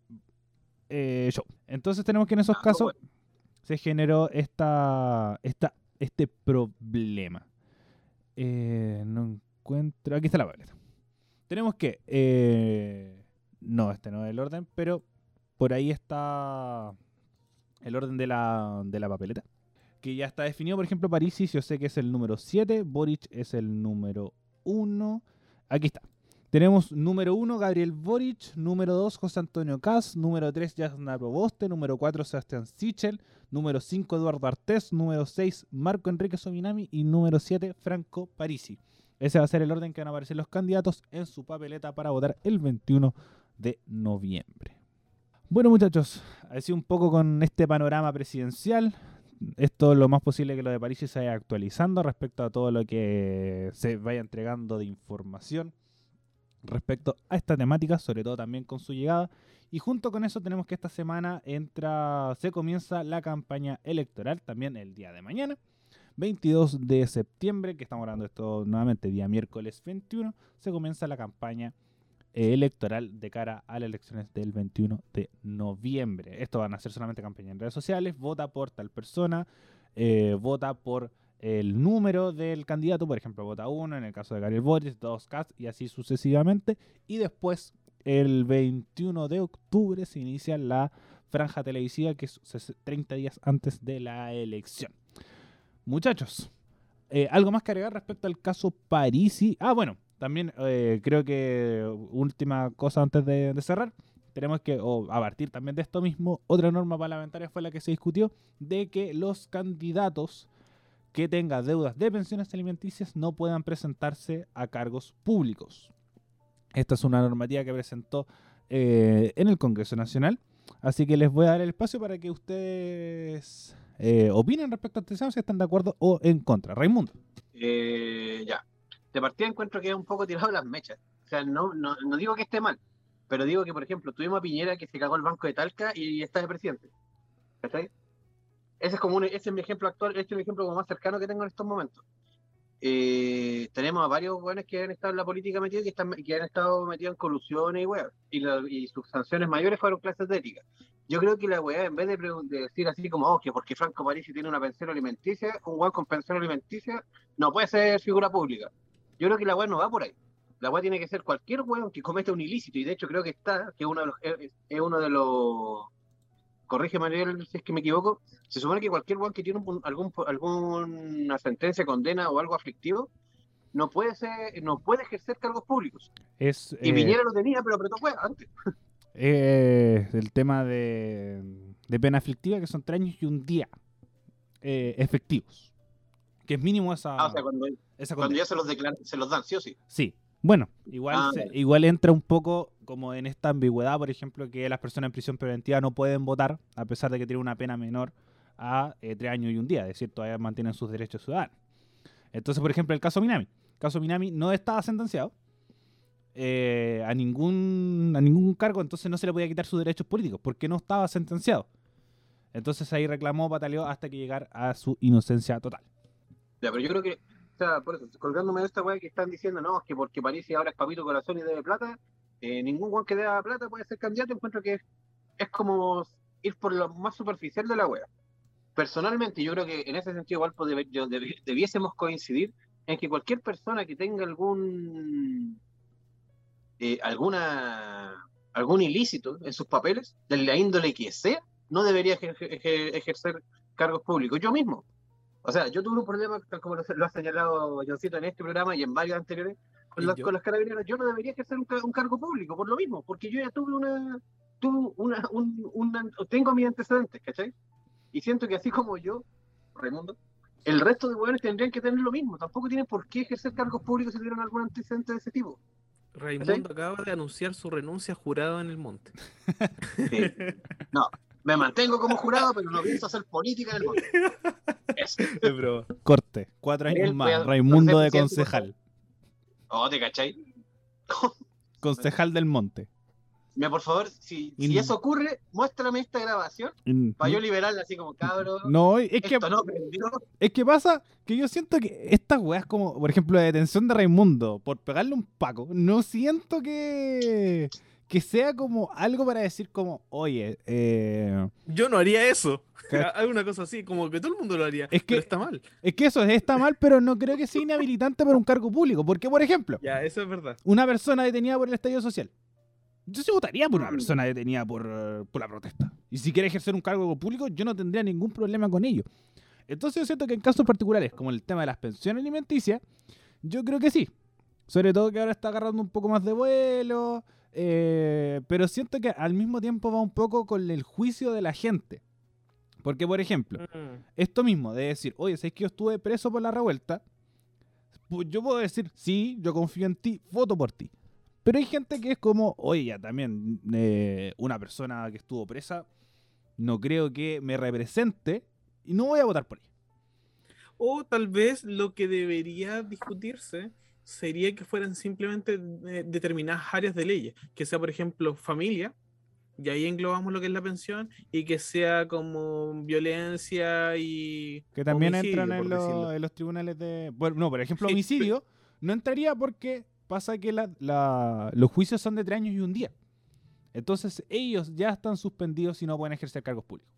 eh, show. Entonces tenemos que en esos Ah, casos bueno. se generó esta, esta, este problema. Eh, no encuentro. Aquí está la papeleta. Tenemos que. no, este no es el orden, pero por ahí está el orden de la, de la papeleta. Que ya está definido, por ejemplo, Parisi, yo sé que es el número 7, Boric es el número 1. Aquí está. Tenemos número 1, Gabriel Boric, número 2, José Antonio Cas, número 3, Jasna Proboste, número 4, Sebastián Sichel, número 5, Eduardo Artés, número 6, Marco Enrique Sominami y número 7, Franco Parisi. Ese va a ser el orden que van a aparecer los candidatos en su papeleta para votar el 21 de noviembre. Bueno muchachos, así un poco con este panorama presidencial. Esto lo más posible que lo de París se vaya actualizando respecto a todo lo que se vaya entregando de información respecto a esta temática, sobre todo también con su llegada. Y junto con eso tenemos que esta semana entra, se comienza la campaña electoral también el día de mañana. 22 de septiembre, que estamos hablando esto nuevamente, día miércoles 21, se comienza la campaña eh, electoral de cara a las elecciones del 21 de noviembre. Esto van a ser solamente campaña en redes sociales, vota por tal persona, eh, vota por el número del candidato, por ejemplo, vota uno, en el caso de Gabriel Boric, dos CAS y así sucesivamente. Y después, el 21 de octubre, se inicia la franja televisiva, que es 30 días antes de la elección. Muchachos, eh, ¿algo más que agregar respecto al caso Parisi? Ah, bueno, también eh, creo que última cosa antes de, cerrar. Tenemos que, o a partir también de esto mismo, otra norma parlamentaria fue la que se discutió de que los candidatos que tengan deudas de pensiones alimenticias no puedan presentarse a cargos públicos. Esta es una normativa que presentó eh, en el Congreso Nacional. Así que les voy a dar el espacio para que ustedes eh, opinen respecto a este tema, si están de acuerdo o en contra. Raimundo. Eh, ya. De partida encuentro que es un poco tirado las mechas. O sea, no, no, no digo que esté mal, pero digo que, por ejemplo, tuvimos a Piñera que se cagó el banco de Talca y está de presidente. ¿Cachai? Ese es como un, ese es mi ejemplo actual, este es mi ejemplo como más cercano que tengo en estos momentos. Eh, tenemos a varios jóvenes que han estado en la política metidos que, están, que han estado metidos en colusiones y weas. Y, y sus sanciones mayores fueron clases de ética. Yo creo que la weá, en vez de, de decir así como, oh, que porque Franco Parisi tiene una pensión alimenticia, un weón con pensión alimenticia no puede ser figura pública. Yo creo que la weá no va por ahí. La weá tiene que ser cualquier weón que cometa un ilícito, y de hecho creo que está, que uno de los, es, es uno de los. Corrige Mariel si es que me equivoco. Se supone que cualquier weón que tiene un- algún, alguna sentencia, condena o algo aflictivo, no puede ser, no puede ejercer cargos públicos. Es Y eh, Piñera lo tenía, pero apretó weá antes. eh, el tema de, de pena aflictiva, que son tres años y un día eh, efectivos. Que es mínimo esa, Ah, o sea, cuando, esa cuando condena. ya se los declaran, se los dan, sí o sí. Sí. Bueno, igual, Ah, se- igual entra un poco como en esta ambigüedad, por ejemplo, que las personas en prisión preventiva no pueden votar a pesar de que tienen una pena menor a eh, tres años y un día, es decir, todavía mantienen sus derechos ciudadanos. Entonces, por ejemplo, el caso Minami. El caso Minami no estaba sentenciado eh, a, ningún, a ningún cargo, entonces no se le podía quitar sus derechos políticos porque no estaba sentenciado. Entonces ahí reclamó, pataleó hasta que llegara a su inocencia total. Pero yo creo que, por eso, colgándome de esta weá que están diciendo, no, es que porque París ahora es papito corazón y debe plata, eh, ningún weón que deba plata puede ser candidato, encuentro que es, como ir por lo más superficial de la weá. Personalmente, yo creo que en ese sentido igual pues, debiésemos coincidir en que cualquier persona que tenga algún eh, alguna algún ilícito en sus papeles, de la índole que sea, no debería ejer- ejer- ejercer cargos públicos. Yo mismo, o sea, yo tuve un problema, tal como lo, lo ha señalado Johncito en este programa y en varios anteriores, con, yo. con las carabineras. Yo no debería ejercer un, un cargo público, por lo mismo, porque yo ya tuve una. Tuve una, un, una- tengo mis antecedentes, ¿cachai? Y siento que así como yo, Raimundo, el resto de hueones tendrían que tener lo mismo. Tampoco tienen por qué ejercer cargos públicos si tuvieron algún antecedente de ese tipo. Raimundo acaba de anunciar su renuncia jurado en el monte. Sí. No, me mantengo como jurado, pero no pienso hacer política en el mundo. Eso. Corte, cuatro años Él más. Raimundo de concejal. Oh, ¿te cachai? Concejal del Monte. Mira, por favor, si, eso ocurre, muéstrame esta grabación Mm, para yo liberarla así como cabrón. No, es que, Esto no es que pasa que yo siento que estas weas como, por ejemplo, la detención de Raimundo por pegarle un paco, no siento que, que sea como algo para decir como, oye, eh, Yo no haría eso. Ca- Alguna cosa así, como que todo el mundo lo haría. Es que- pero está mal. es que eso está mal, pero no creo que sea inhabilitante para un cargo público. Porque, por ejemplo, Ya, eso es verdad. una persona detenida por el estallido social. Yo sí votaría por una persona detenida por, por la protesta. Y si quiere ejercer un cargo público, yo no tendría ningún problema con ello. Entonces yo siento que en casos particulares, como el tema de las pensiones alimenticias, yo creo que sí. Sobre todo que ahora está agarrando un poco más de vuelo. Eh, pero siento que al mismo tiempo va un poco con el juicio de la gente. Porque, por ejemplo, Mm. esto mismo de decir, oye, ¿sabes que yo estuve preso por la revuelta? Pues yo puedo decir, sí, yo confío en ti, voto por ti. Pero hay gente que es como, oye, ya también, eh, una persona que estuvo presa, no creo que me represente y no voy a votar por ella. O tal vez lo que debería discutirse sería que fueran simplemente eh, determinadas áreas de leyes, que sea, por ejemplo, familia, y ahí englobamos lo que es la pensión, y que sea como violencia y... Que también entran en, lo- los tribunales de... Bueno, no, por ejemplo, homicidio no entraría porque pasa que la- la- los juicios son de tres años y un día. Entonces ellos ya están suspendidos y no pueden ejercer cargos públicos.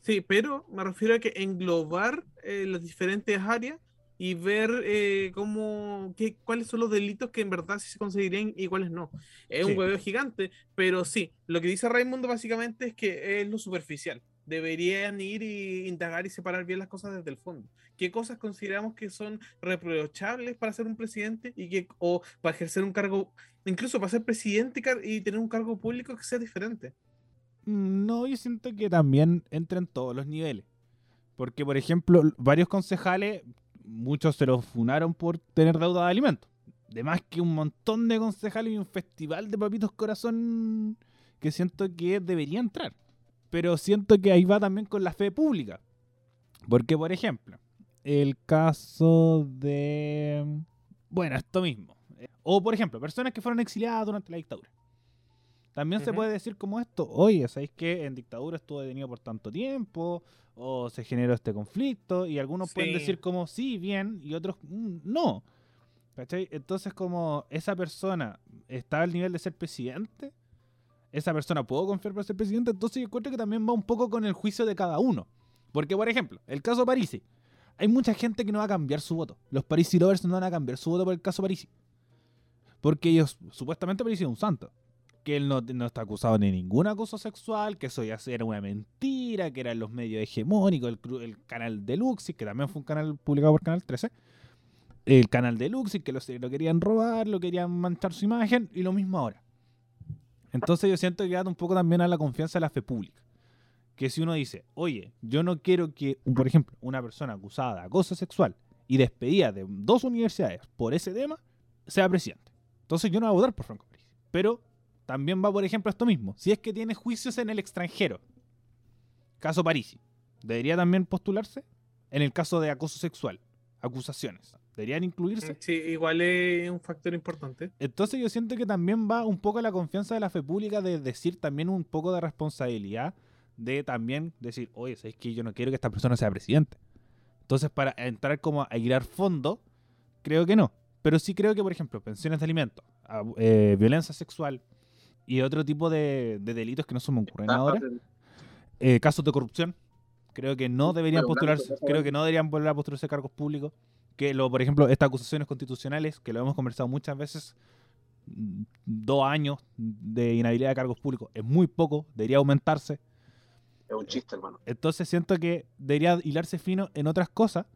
Sí, pero me refiero a que englobar eh, las diferentes áreas y ver eh, cómo, qué, cuáles son los delitos que en verdad sí se conseguirían y cuáles no. Es Sí. un hueveo gigante, pero sí, lo que dice Raimundo básicamente es que es lo superficial. Deberían ir y indagar y separar bien las cosas desde el fondo. ¿Qué cosas consideramos que son reprochables para ser un presidente y que, o para ejercer un cargo, incluso para ser presidente y tener un cargo público que sea diferente? Mm, No, yo siento que también entra en todos los niveles. Porque, por ejemplo, varios concejales, muchos se los funaron por tener deuda de alimentos. De más que un montón de concejales y un festival de papitos corazón que siento que debería entrar. Pero siento que ahí va también con la fe pública. Porque, por ejemplo, el caso de... Bueno, esto mismo. O, por ejemplo, personas que fueron exiliadas durante la dictadura. También se puede decir como esto, oye, ¿sabéis que en dictadura estuvo detenido por tanto tiempo? O se generó este conflicto, y algunos pueden decir como sí, bien, y otros "Mm, no. ¿Cachai? Entonces como esa persona está al nivel de ser presidente, esa persona puedo confiar para ser presidente, entonces yo encuentro que también va un poco con el juicio de cada uno. Porque, por ejemplo, el caso Parisi, hay mucha gente que no va a cambiar su voto. Los Parisi lovers no van a cambiar su voto por el caso Parisi. Porque ellos, supuestamente Parisi es un santo. Que él no, no está acusado de ningún acoso sexual, que eso ya era una mentira, que eran los medios hegemónicos, el, el canal de Luxi, que también fue un canal publicado por Canal 13. El canal de Luxi, que lo, lo querían robar, lo querían manchar su imagen, y lo mismo ahora. Entonces yo siento que da un poco también a la confianza de la fe pública. Que si uno dice, oye, yo no quiero que, por ejemplo, una persona acusada de acoso sexual y despedida de dos universidades por ese tema, sea presidente. Entonces yo no voy a votar por Franco Parisi. Pero también va, por ejemplo, esto mismo. Si es que tiene juicios en el extranjero, caso Parisi, ¿debería también postularse? En el caso de acoso sexual, acusaciones, ¿deberían incluirse? Sí, igual es un factor importante. Entonces yo siento que también va un poco la confianza de la fe pública de decir también un poco de responsabilidad de también decir, oye, ¿sabes que yo no quiero que esta persona sea presidente? Entonces para entrar como a hilar fondo, creo que no. Pero sí creo que, por ejemplo, pensiones de alimentos, eh, violencia sexual y otro tipo de, de delitos que no se me ocurren ahora, eh, casos de corrupción, creo que no deberían postularse, creo que no deberían volver a postularse cargos públicos. Que lo, por ejemplo, estas acusaciones constitucionales, que lo hemos conversado muchas veces, mm, dos años de inhabilidad de cargos públicos es muy poco, debería aumentarse. Es un chiste, hermano. Entonces siento que debería hilarse fino en otras cosas,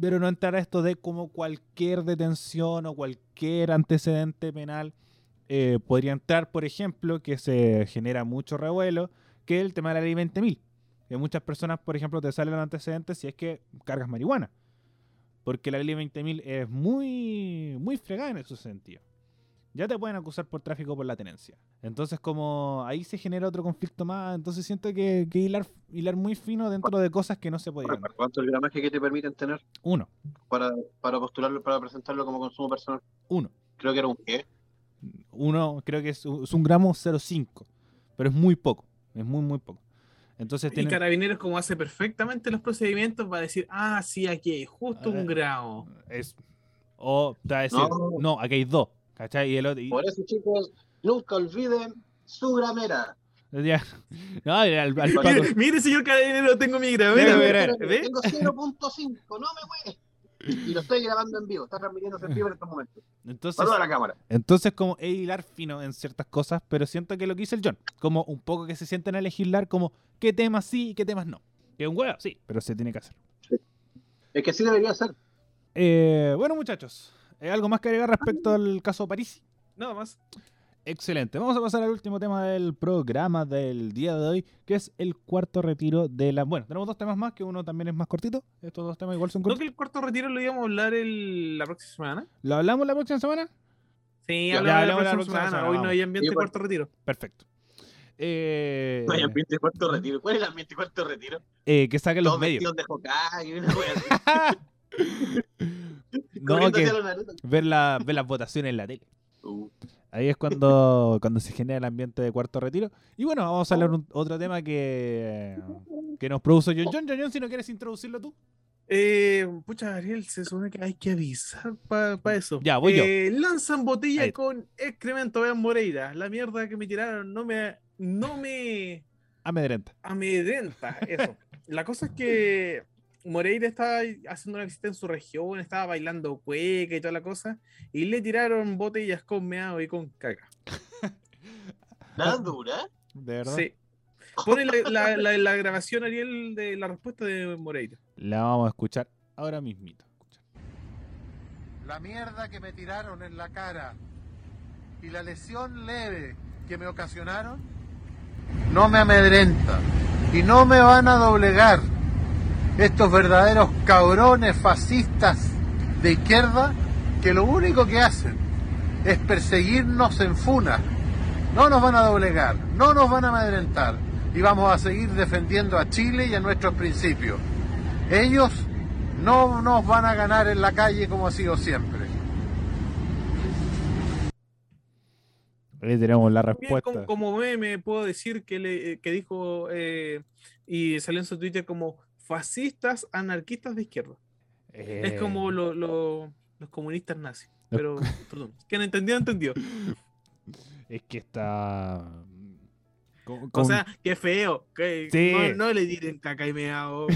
pero no entrar a esto de como cualquier detención o cualquier antecedente penal eh, podría entrar, por ejemplo, que se genera mucho revuelo, que es el tema de la ley 20.000. Que muchas personas, por ejemplo, te salen los antecedentes si es que cargas marihuana. Porque la ley 20.000 es muy, muy fregada en ese sentido. Ya te pueden acusar por tráfico por la tenencia. Entonces, como ahí se genera otro conflicto más, entonces siento que, que hilar, hilar muy fino dentro de cosas que no se podían. ¿Cuánto el gramaje que te permiten tener Uno, para, para postularlo, para presentarlo como consumo personal? uno. Creo que era un qué. Uno, creo que es, un- es un gramo 0,5. Pero es muy poco. Es muy, muy poco. Entonces Y tiene. Carabineros, como hace perfectamente los procedimientos, va a decir, ah, sí, aquí hay justo Ah, un grado. Es, o te va a decir, No. no. aquí hay dos. ¿Cachai? Y el otro, y- Por eso, chicos, Nunca olviden su gramera. Ya. No, al, al Paco- Mire, mire, señor carabinero, tengo mi gramera. Tengo 0.5, no me mueve. Y lo estoy grabando en vivo, está transmitiéndose en vivo en estos momentos. Entonces, la cámara. entonces como es hilar fino en ciertas cosas, pero siento que lo que hizo el John, como un poco que se sienten a legislar como qué temas sí y qué temas no. Que es un huevo, sí, pero se tiene que hacer. Es que sí debería ser. Eh, bueno, muchachos, ¿hay ¿algo más que agregar respecto al caso París? Nada más. Excelente. Vamos a pasar al último tema del programa del día de hoy, que es el cuarto retiro de la. Bueno, tenemos dos temas más, que uno también es más cortito. Estos dos temas igual son ¿No cortos. que el cuarto retiro lo íbamos a hablar el, la próxima semana? ¿Lo hablamos la próxima semana? Sí, Ya, hablamos ya la hablamos la próxima próxima semana. semana, Hoy no hay ambiente Sí, pues. cuarto retiro. Perfecto. Eh, No hay ambiente de cuarto retiro. ¿Cuál es el ambiente cuarto retiro? eh, que saquen los Todos medios. de Hokage y una wea así. no, que ver, la, ver las votaciones en la tele. Uh, Ahí es cuando, cuando se genera el ambiente de cuarto retiro. Y bueno, vamos a hablar un- otro tema que, que nos produjo John John. John John, si no quieres introducirlo tú. Eh, pucha, Ariel, se supone que hay que avisar para eso. Ya, voy yo. Eh, Lanzan botella Ahí. con excremento, vean Moreira. La mierda que me tiraron no me, no me Amedrenta. amedrenta. Eso. La cosa es que Moreira estaba haciendo una visita en su región, estaba bailando cueca y toda la cosa, y le tiraron botellas con meado y con caca. Nada dura. ¿De verdad? Sí. Pone la, la- la- la grabación, Ariel, de la respuesta de Moreira. La vamos a escuchar ahora mismito. Escucha. la mierda que me tiraron en la cara y la lesión leve que me ocasionaron no me amedrenta y no me van a doblegar estos verdaderos cabrones fascistas de izquierda que lo único que hacen es perseguirnos en funa. No nos van a doblegar, no nos van a amedrentar y vamos a seguir defendiendo a Chile y a nuestros principios. Ellos no nos van a ganar en la calle como ha sido siempre. Ahí tenemos la Bien, respuesta. como, como meme puedo decir que, le, que dijo eh, y salió en su Twitter como fascistas anarquistas de izquierda. Es Eh, como lo- lo- los comunistas nazis. Pero, perdón, que no entendió, entendió. Es que está. con- O sea, qué feo. Que Sí. no, no le tiren caca y meao.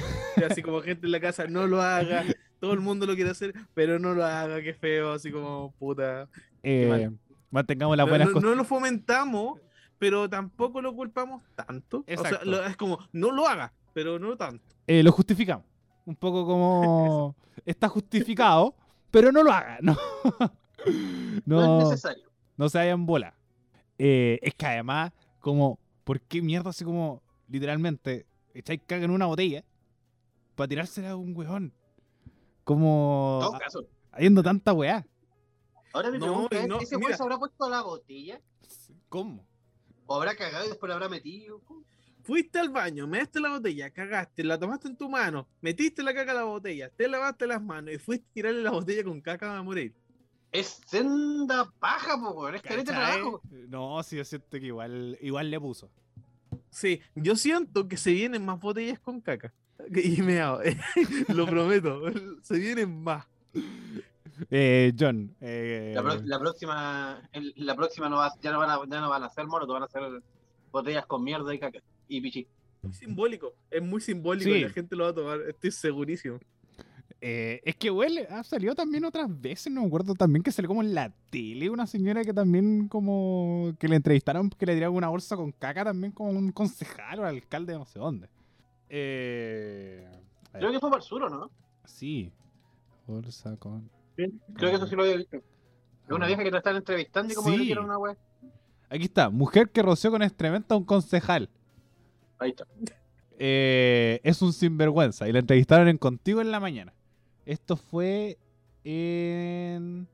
Así como gente en la casa, no lo haga. Todo el mundo lo quiere hacer, pero no lo haga, qué feo. Así como puta. eh, mantengamos las buenas no- cosas. no lo fomentamos, pero tampoco lo culpamos tanto. O sea, lo- es como, no lo haga, pero no tanto. Eh, lo justificamos. Un poco como. está justificado, pero no lo haga. No, No, no, es necesario. no se vayan bola. Eh, es que además, como, ¿por qué mierda así como, literalmente, echáis caga en una botella para tirársela a un weón? Como, todo ha- caso. habiendo tanta weá. Ahora mi No, pregunta es, no, ¿ese mira. weón se habrá puesto la botella? ¿Cómo? ¿O habrá cagado y después la habrá metido? Fuiste al baño, measte la botella, cagaste, la tomaste en tu mano, metiste la caca a la botella, te lavaste las manos y fuiste a tirarle la botella con caca a morir. Es senda paja, po. Es careta trabajo. No, sí, yo siento que igual, igual le puso. Sí, yo siento que se vienen más botellas con caca. Y me hago, lo prometo, se vienen más. Eh, John, eh, La, pro- la próxima, el- la próxima no va, ya, no van a, ya no van a hacer monos, van a hacer botellas con mierda y caca. Y pichi. Muy simbólico, es muy simbólico Sí. y la gente lo va a tomar, estoy segurísimo. eh, es que huele, ha salido también otras veces, no me acuerdo también que salió como en la tele una señora que también como que le entrevistaron que le tiraron una bolsa con caca también como un concejal o alcalde de no sé dónde. Eh, Creo que fue para el sur, ¿o no? Sí, bolsa con... Creo que eso sí lo había visto. Es una Ah. vieja que te están entrevistando y como Sí. le tiraron una wea. Aquí está, mujer que roció con excremento a un concejal. Ahí está. Eh, es un sinvergüenza y la entrevistaron en Contigo en la mañana. Esto fue en...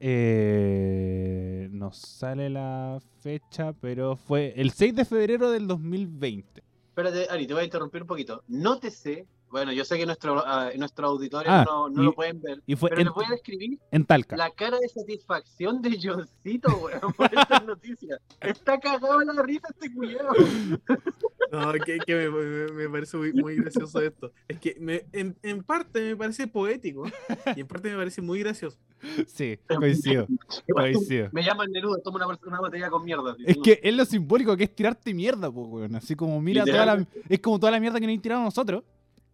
Eh, no sale la fecha, pero fue el 6 de febrero del 2020. Espérate, Ari, te voy a interrumpir un poquito. Nótese Bueno, yo sé que nuestro, ah, nuestros auditores Ah, no, no y- lo pueden ver, y fue pero en- les voy a describir En Talca. la cara de satisfacción de Johncito, weón, por estas noticias. Está cagado en la risa este culiao. No, que, que me, me- me parece muy, muy gracioso esto. Es que me- en, en parte me parece poético y en parte me parece muy gracioso. Sí, coincido. coincido. Me llaman Neruda, toma una, una botella con mierda. así. Es que es lo simbólico que es tirarte mierda, pues, weón. Así como, mira, toda la, es como toda la mierda que nos han tirado nosotros.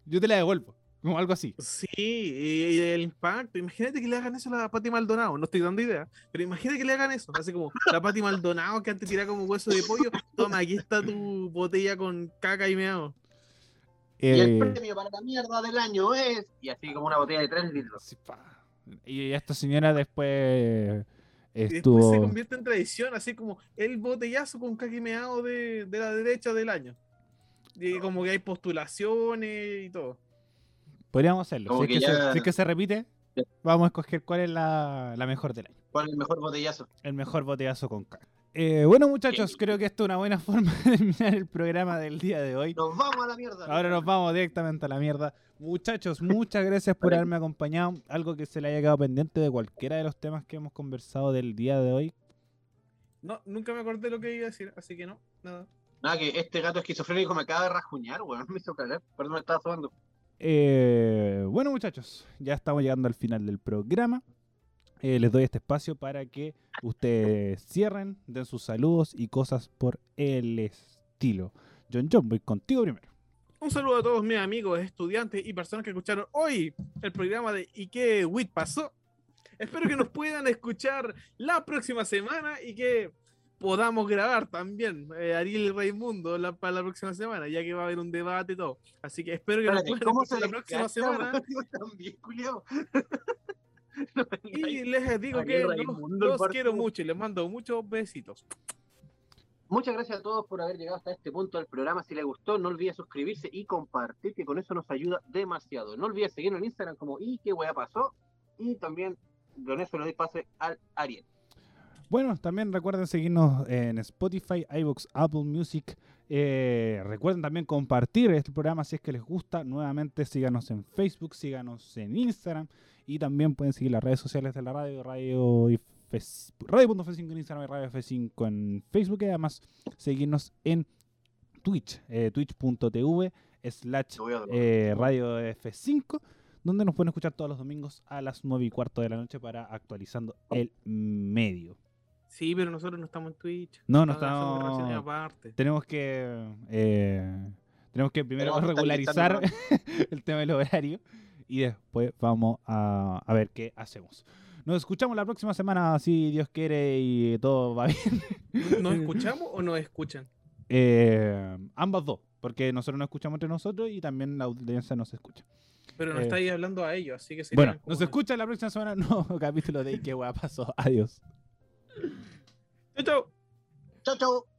Yo te la devuelvo. Como algo así. Sí, y, el impacto. Imagínate que le hagan eso a la Pati Maldonado. No estoy dando idea, pero imagínate que le hagan eso. Así como la Pati Maldonado que antes tiraba como hueso de pollo. Toma, aquí está tu botella con caca y meado. Y el Eh, premio para la mierda del año es. Y así como una botella de 3 litros. sí, pa. y esta señora después Y después se estuvo. convierte en tradición, así como el botellazo con caca y meado de, de la derecha del año. Y como que hay postulaciones y todo. Podríamos hacerlo. Como Si es que, se, si es que se repite, vamos a escoger cuál es la, la mejor del año. ¿Cuál es el mejor botellazo? El mejor botellazo con caca. Eh, bueno, muchachos, creo que esto es una buena forma de terminar el programa del día de hoy. Nos vamos a la mierda. Ahora nos vamos directamente a la mierda. Muchachos, muchas gracias por haberme acompañado. Algo que se le haya quedado pendiente de cualquiera de los temas que hemos conversado del día de hoy. No, nunca me acordé lo que iba a decir, así que no, nada. Nada, que este gato esquizofrénico me acaba de rajuñar, weón. Me hizo cagar. Perdón, me estaba sobando. Eh, bueno, muchachos, ya estamos llegando al final del programa. Eh, les doy este espacio para que ustedes cierren, den sus saludos y cosas por el estilo. John John, voy contigo primero. Un saludo a todos mis amigos, estudiantes y personas que escucharon hoy el programa de ¿Y qué WIT pasó? Espero que nos puedan escuchar la próxima semana y que podamos grabar también eh, Ariel y Raimundo la, para la próxima semana, ya que va a haber un debate y todo. Así que espero que nos puedan ¿cómo se escuchar la próxima semana. también. No Y les digo que los, quiero mucho y les mando muchos besitos. Muchas gracias a todos por haber llegado hasta este punto del programa. Si les gustó, no olvide suscribirse y compartir, que con eso nos ayuda demasiado. No olvide seguirnos en Instagram como y qué wea pasó. Y también con eso le doy pase al Ariel. Bueno, también recuerden seguirnos en Spotify, iVoox, Apple Music. Eh, recuerden también compartir este programa si es que les gusta. Nuevamente síganos en Facebook, síganos en Instagram y también pueden seguir las redes sociales de la radio, radio y F- radio.f5 en Instagram y radio F5 en Facebook y además seguirnos en Twitch, eh, twitch.tv slash eh, Radio F5, donde nos pueden escuchar todos los domingos a las 9 y cuarto de la noche para actualizando el medio. Sí, pero nosotros no estamos en Twitch. No, no Estamos aparte. Tenemos que eh, tenemos que primero regularizar el tema del horario y después vamos a, a ver qué hacemos. Nos escuchamos la próxima semana, si Dios quiere y todo va bien. ¿Nos escuchamos o nos escuchan? Eh, ambas dos, porque nosotros nos escuchamos entre nosotros y también la audiencia nos escucha. Pero no Eh, estáis hablando a ellos, así que Bueno, nos escucha la próxima semana, no capítulo de ¿Y qué pasó? Adiós. Chau, chau. Chao, chao.